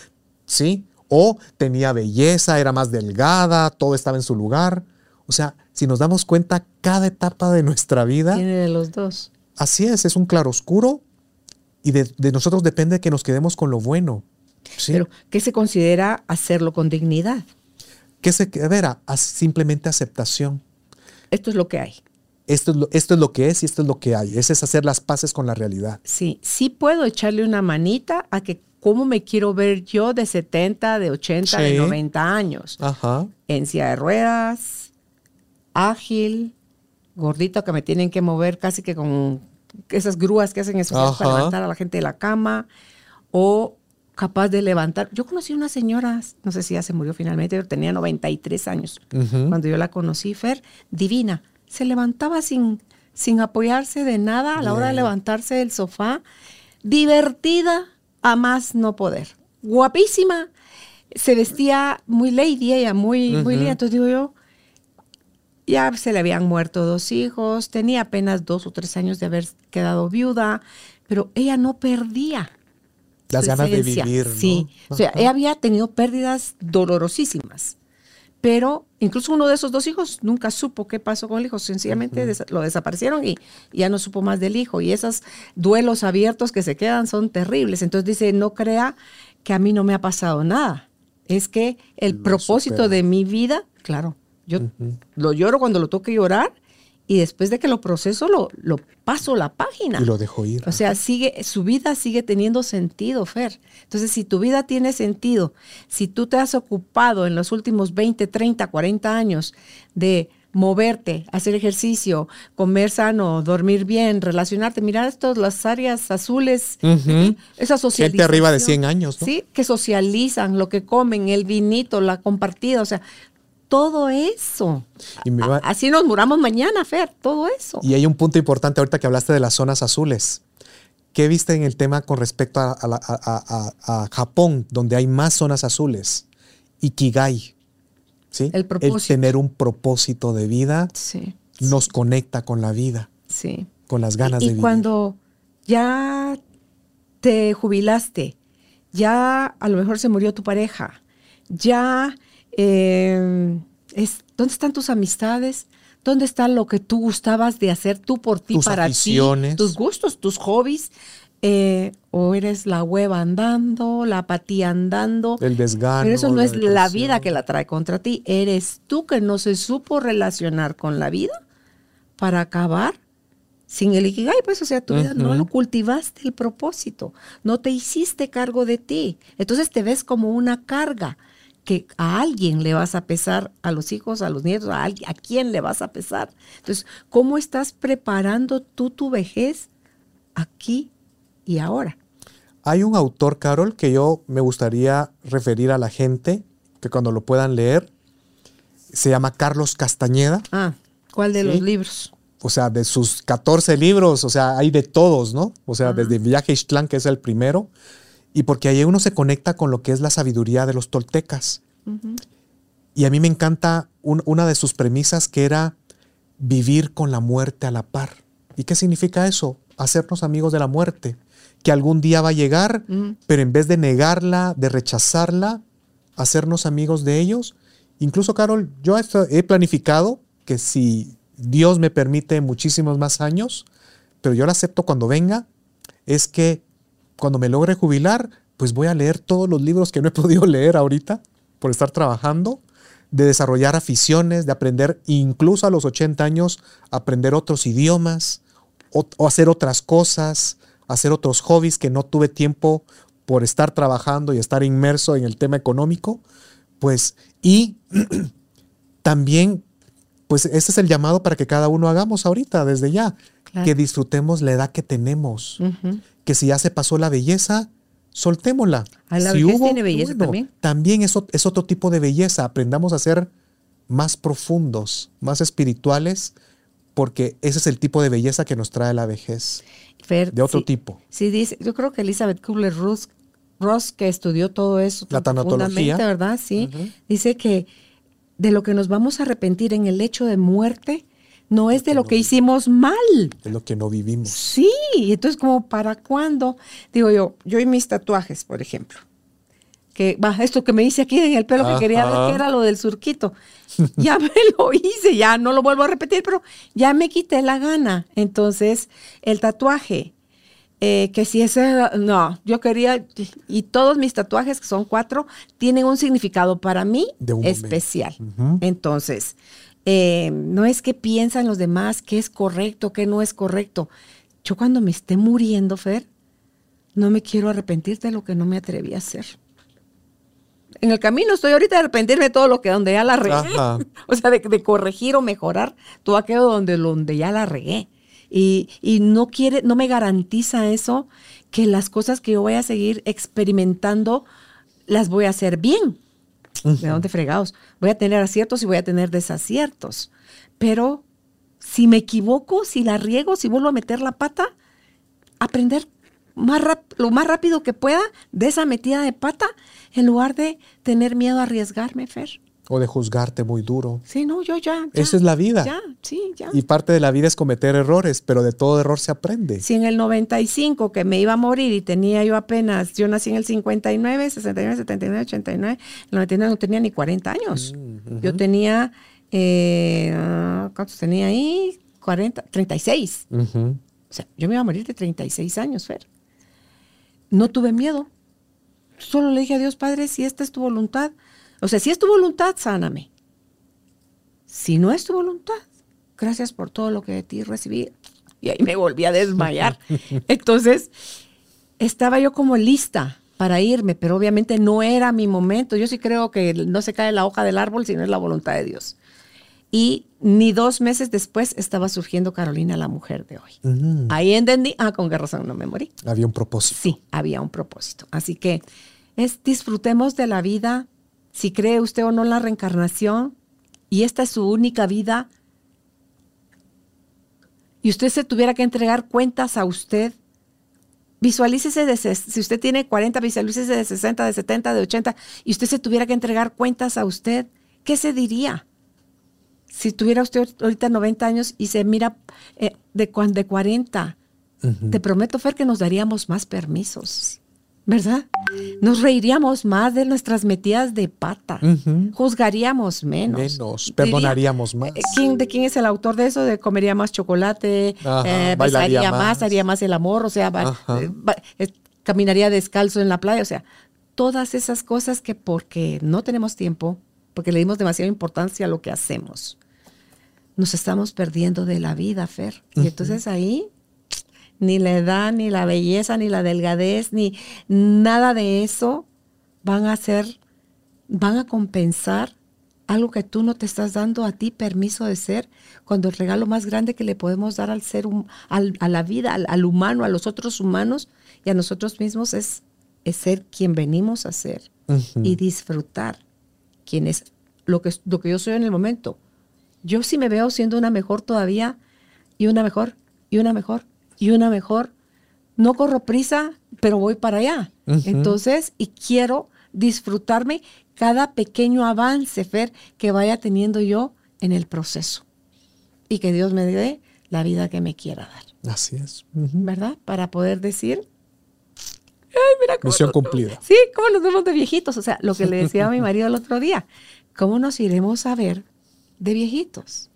¿sí? O tenía belleza, era más delgada, todo estaba en su lugar. O sea, si nos damos cuenta, cada etapa de nuestra vida... Tiene de los dos. Así es, es un claroscuro y de, nosotros depende que nos quedemos con lo bueno. Pero, ¿qué se considera hacerlo con dignidad? ¿Qué se verá? Simplemente aceptación. Esto es lo que hay. Esto es, lo, esto es lo que es y esto es lo que hay. Ese es hacer las paces con la realidad. Sí, sí puedo echarle una manita a que cómo me quiero ver yo de 70, de 80, de 90 años. Ajá. En silla de ruedas, ágil, gordito que me tienen que mover casi que con esas grúas que hacen eso para levantar a la gente de la cama, o capaz de levantar. Yo conocí una señora, no sé si ya se murió finalmente, pero tenía 93 años cuando yo la conocí, Fer, divina. Se levantaba sin, sin apoyarse de nada a la hora de levantarse del sofá, divertida a más no poder. Guapísima, se vestía muy lady ella, muy, muy linda. Entonces digo yo, ya se le habían muerto dos hijos, tenía apenas dos o tres años de haber quedado viuda, pero ella no perdía. Las ganas de vivir. Sí, o sea, ella había tenido pérdidas dolorosísimas, pero incluso uno de esos dos hijos nunca supo qué pasó con el hijo, sencillamente lo desaparecieron y, ya no supo más del hijo. Y esos duelos abiertos que se quedan son terribles. Entonces dice, no crea que a mí no me ha pasado nada. Es que el propósito de mi vida, claro, yo lo lloro cuando lo toque llorar y después de que lo proceso lo, lo paso la página. Y lo dejo ir. O sea, sigue, su vida sigue teniendo sentido, Fer. Entonces, si tu vida tiene sentido, si tú te has ocupado en los últimos 20, 30, 40 años de moverte, hacer ejercicio, comer sano, dormir bien, relacionarte, mirar estos, las áreas azules, esa socialización. Gente arriba de 100 años, ¿no? Sí, que socializan, lo que comen, el vinito, la compartida, o sea, todo eso. Así nos muramos mañana, Fer, todo eso. Y hay un punto importante ahorita que hablaste de las zonas azules. ¿Qué viste en el tema con respecto a, Japón, donde hay más zonas azules? Ikigai. ¿sí? El propósito. El tener un propósito de vida nos conecta con la vida. Sí. Con las ganas de vivir. Y cuando ya te jubilaste, ya a lo mejor se murió tu pareja, ya eh, es, ¿Dónde están tus amistades? ¿Dónde está lo que tú gustabas de hacer tú por ti, para ti? Tus gustos, tus hobbies. eh, o eres la hueva andando, la apatía andando. El desgano. Pero eso no la es la vida que la trae contra ti. Eres tú que no se supo relacionar con la vida para acabar sin el ikigai. Pues, o sea, tu vida no lo cultivaste el propósito. No te hiciste cargo de ti. Entonces te ves como una carga que a alguien le vas a pesar, a los hijos, a los nietos, a, alguien, a quién le vas a pesar. Entonces, ¿cómo estás preparando tú tu vejez aquí y ahora? Hay un autor, Carol, que yo me gustaría referir a la gente, que cuando lo puedan leer, se llama Carlos Castañeda. Ah, ¿cuál de Sí. los libros? O sea, de sus 14 libros, o sea, hay de todos, ¿no? O sea, desde Viaje Ixtlán, que es el primero, y porque ahí uno se conecta con lo que es la sabiduría de los toltecas. Y a mí me encanta un- una de sus premisas que era vivir con la muerte a la par. ¿Y qué significa eso? Hacernos amigos de la muerte, que algún día va a llegar, pero en vez de negarla, de rechazarla, hacernos amigos de ellos. Incluso, Carol, yo he planificado que si Dios me permite muchísimos más años, pero yo la acepto cuando venga, es que cuando me logre jubilar, pues voy a leer todos los libros que no he podido leer ahorita por estar trabajando, de desarrollar aficiones, de aprender incluso a los 80 años, aprender otros idiomas o, o hacer otras cosas, hacer otros hobbies que no tuve tiempo por estar trabajando y estar inmerso en el tema económico, pues y también pues ese es el llamado para que cada uno hagamos ahorita desde ya, Claro. que disfrutemos la edad que tenemos, Ujú. Que si ya se pasó la belleza, soltémosla. Ah, la Si vejez tiene belleza también. También es, ot- es otro tipo de belleza. Aprendamos a ser más profundos, más espirituales, porque ese es el tipo de belleza que nos trae la vejez. Fer, De otro sí, tipo. Sí, dice, yo creo que Elizabeth Kubler-Ross, Ross, que estudió todo eso La tan tanatología. ¿verdad? Sí. Dice que de lo que nos vamos a arrepentir en el hecho de muerte no es de lo que hicimos mal. Es lo que no vivimos. Sí, entonces como para cuándo, digo yo, yo y mis tatuajes, por ejemplo, que va, esto que me hice aquí en el pelo que quería ver que era lo del surquito, ya me lo hice, ya no lo vuelvo a repetir, pero ya me quité la gana. Entonces, el tatuaje, eh, que si ese, era- no, yo quería, y todos mis tatuajes, que son cuatro, tienen un significado para mí De un momento. especial. Entonces, eh, no es que piensan los demás qué es correcto, qué no es correcto. Yo cuando me esté muriendo, Fer, no me quiero arrepentir de lo que no me atreví a hacer. En el camino estoy ahorita de arrepentirme de todo lo que donde ya la regué. Ajá. O sea, de, de corregir o mejorar todo aquello donde, donde ya la regué. Y, y no quiere, no me garantiza eso que las cosas que yo voy a seguir experimentando las voy a hacer bien. ¿De dónde fregados? Voy a tener aciertos y voy a tener desaciertos. Pero si me equivoco, si la riego, si vuelvo a meter la pata, aprender más lo más rápido que pueda de esa metida de pata en lugar de tener miedo a arriesgarme, Fer. O de juzgarte muy duro. Sí, no, yo ya. ya, Esa es la vida. Ya, sí, ya. Y parte de la vida es cometer errores, pero de todo error se aprende. Si en el 95 que me iba a morir y tenía yo apenas, yo nací en el 59, 69, 79, 89, en el 99 no tenía ni 40 años. Yo tenía, eh, ¿cuántos tenía ahí? 40, 36. Ujú. O sea, yo me iba a morir de 36 años, Fer. No tuve miedo. Solo le dije a Dios, Padre, si esta es tu voluntad, o sea, si es tu voluntad, sáname. Si no es tu voluntad, gracias por todo lo que de ti recibí. Y ahí me volví a desmayar. Entonces, estaba yo como lista para irme, pero obviamente no era mi momento. Yo sí creo que no se cae la hoja del árbol si no es la voluntad de Dios. Y ni dos meses después estaba surgiendo Carolina, la mujer de hoy. Ujú. Ahí entendí, ah, con qué razón no me morí. Había un propósito. Sí, había un propósito. Así que es disfrutemos de la vida, si cree usted o no en la reencarnación, y esta es su única vida, y usted se tuviera que entregar cuentas a usted, visualícese de, si usted tiene 40, visualícese de 60, de 70, de 80, y usted se tuviera que entregar cuentas a usted, ¿qué se diría? Si tuviera usted ahorita 90 años y se mira eh, de, de 40, te prometo, Fer, que nos daríamos más permisos. ¿Verdad? Nos reiríamos más de nuestras metidas de pata, juzgaríamos menos. Menos, perdonaríamos más. Eh, ¿quién, ¿De quién es el autor de eso? De comería más chocolate, eh, besaría más. haría más el amor, o sea, eh, caminaría descalzo en la playa, o sea, todas esas cosas que porque no tenemos tiempo, porque le dimos demasiada importancia a lo que hacemos, nos estamos perdiendo de la vida, Fer. Y entonces ahí ni la edad, ni la belleza, ni la delgadez, ni nada de eso van a ser, van a compensar algo que tú no te estás dando a ti permiso de ser, cuando el regalo más grande que le podemos dar al ser, a la vida, al, humano, a los otros humanos y a nosotros mismos es, ser quien venimos a ser y disfrutar quién es lo que, lo que yo soy en el momento. Yo sí me veo siendo una mejor todavía y una mejor y una mejor y una mejor. No corro prisa, pero voy para allá. Entonces, y quiero disfrutarme cada pequeño avance, Fer, que vaya teniendo yo en el proceso. Y que Dios me dé la vida que me quiera dar. Así es. ¿Verdad? Para poder decir, Ay, mira cómo Misión cumplida. Sí, cómo nos vemos de viejitos. O sea, lo que le decía a mi marido el otro día. ¿Cómo nos iremos a ver de viejitos?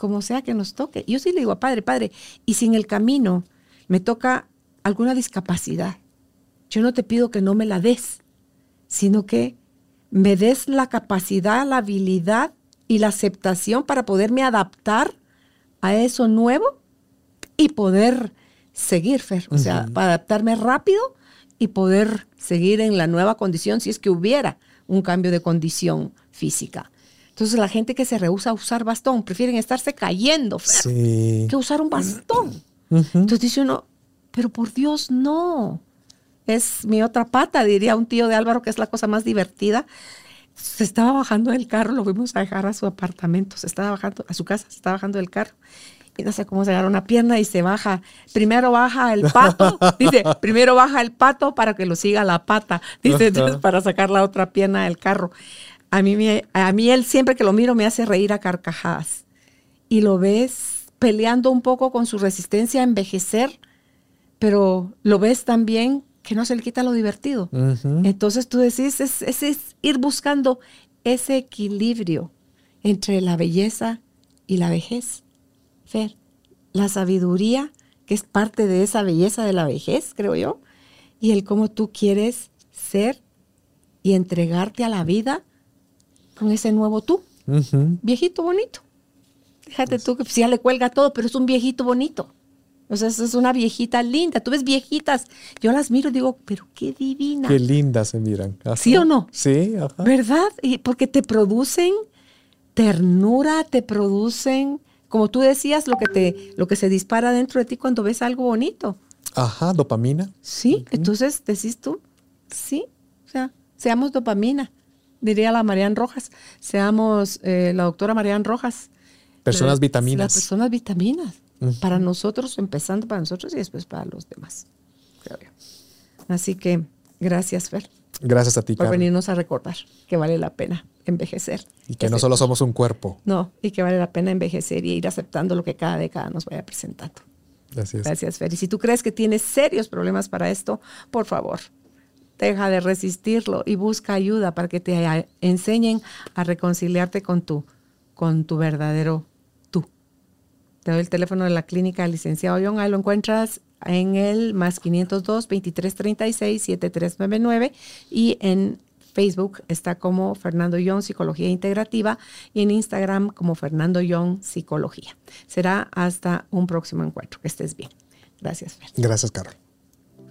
Como sea que nos toque. Yo sí le digo a padre, padre, y si en el camino me toca alguna discapacidad, yo no te pido que no me la des, sino que me des la capacidad, la habilidad y la aceptación para poderme adaptar a eso nuevo y poder seguir, Fer. O sea, para adaptarme rápido y poder seguir en la nueva condición si es que hubiera un cambio de condición física. Entonces la gente que se rehúsa a usar bastón prefieren estarse cayendo que usar un bastón. Entonces dice uno, pero por Dios no. Es mi otra pata, diría un tío de Álvaro, que es la cosa más divertida. Se estaba bajando del carro, lo fuimos a dejar a su apartamento, se estaba bajando a su casa, se estaba bajando del carro. Y no sé cómo se agarra una pierna y se baja. Primero baja el pato, dice, primero baja el pato para que lo siga la pata, dice, entonces para sacar la otra pierna del carro. A mí, a mí él siempre que lo miro me hace reír a carcajadas. Y lo ves peleando un poco con su resistencia a envejecer, pero lo ves también que no se le quita lo divertido. Entonces tú decís, es, es, ir buscando ese equilibrio entre la belleza y la vejez. Fer, la sabiduría, que es parte de esa belleza de la vejez, creo yo, y el cómo tú quieres ser y entregarte a la vida con ese nuevo tú. Viejito bonito. Fíjate tú que ya le cuelga todo, pero es un viejito bonito. O sea, es una viejita linda. Tú ves viejitas, yo las miro y digo, pero qué divina. Qué lindas se miran. ¿Sí o no? Sí, ajá. ¿Verdad? Y porque te producen ternura, te producen, como tú decías, lo que te, lo que se dispara dentro de ti cuando ves algo bonito. Ajá, dopamina. Sí, entonces decís tú, sí, o sea, seamos dopamina diría la Marian Rojas, seamos eh, la doctora Marian Rojas. Personas vitaminas. Las personas vitaminas. Para nosotros, empezando para nosotros y después para los demás. Así que gracias, Fer. Gracias a ti, Por venirnos a recordar que vale la pena envejecer. Y que no solo somos un cuerpo. No, y que vale la pena envejecer y ir aceptando lo que cada década nos vaya presentando. Gracias. Gracias, Fer. Y si tú crees que tienes serios problemas para esto, por favor, deja de resistirlo y busca ayuda para que te enseñen a reconciliarte con tu, con tu verdadero tú. Te doy el teléfono de la clínica del licenciado Young, ahí lo encuentras en el más 502 2336 7399 y en Facebook está como Fernando Young Psicología Integrativa y en Instagram como Fernando Young Psicología. Será hasta un próximo encuentro. Que estés bien. Gracias, Gracias, Carol.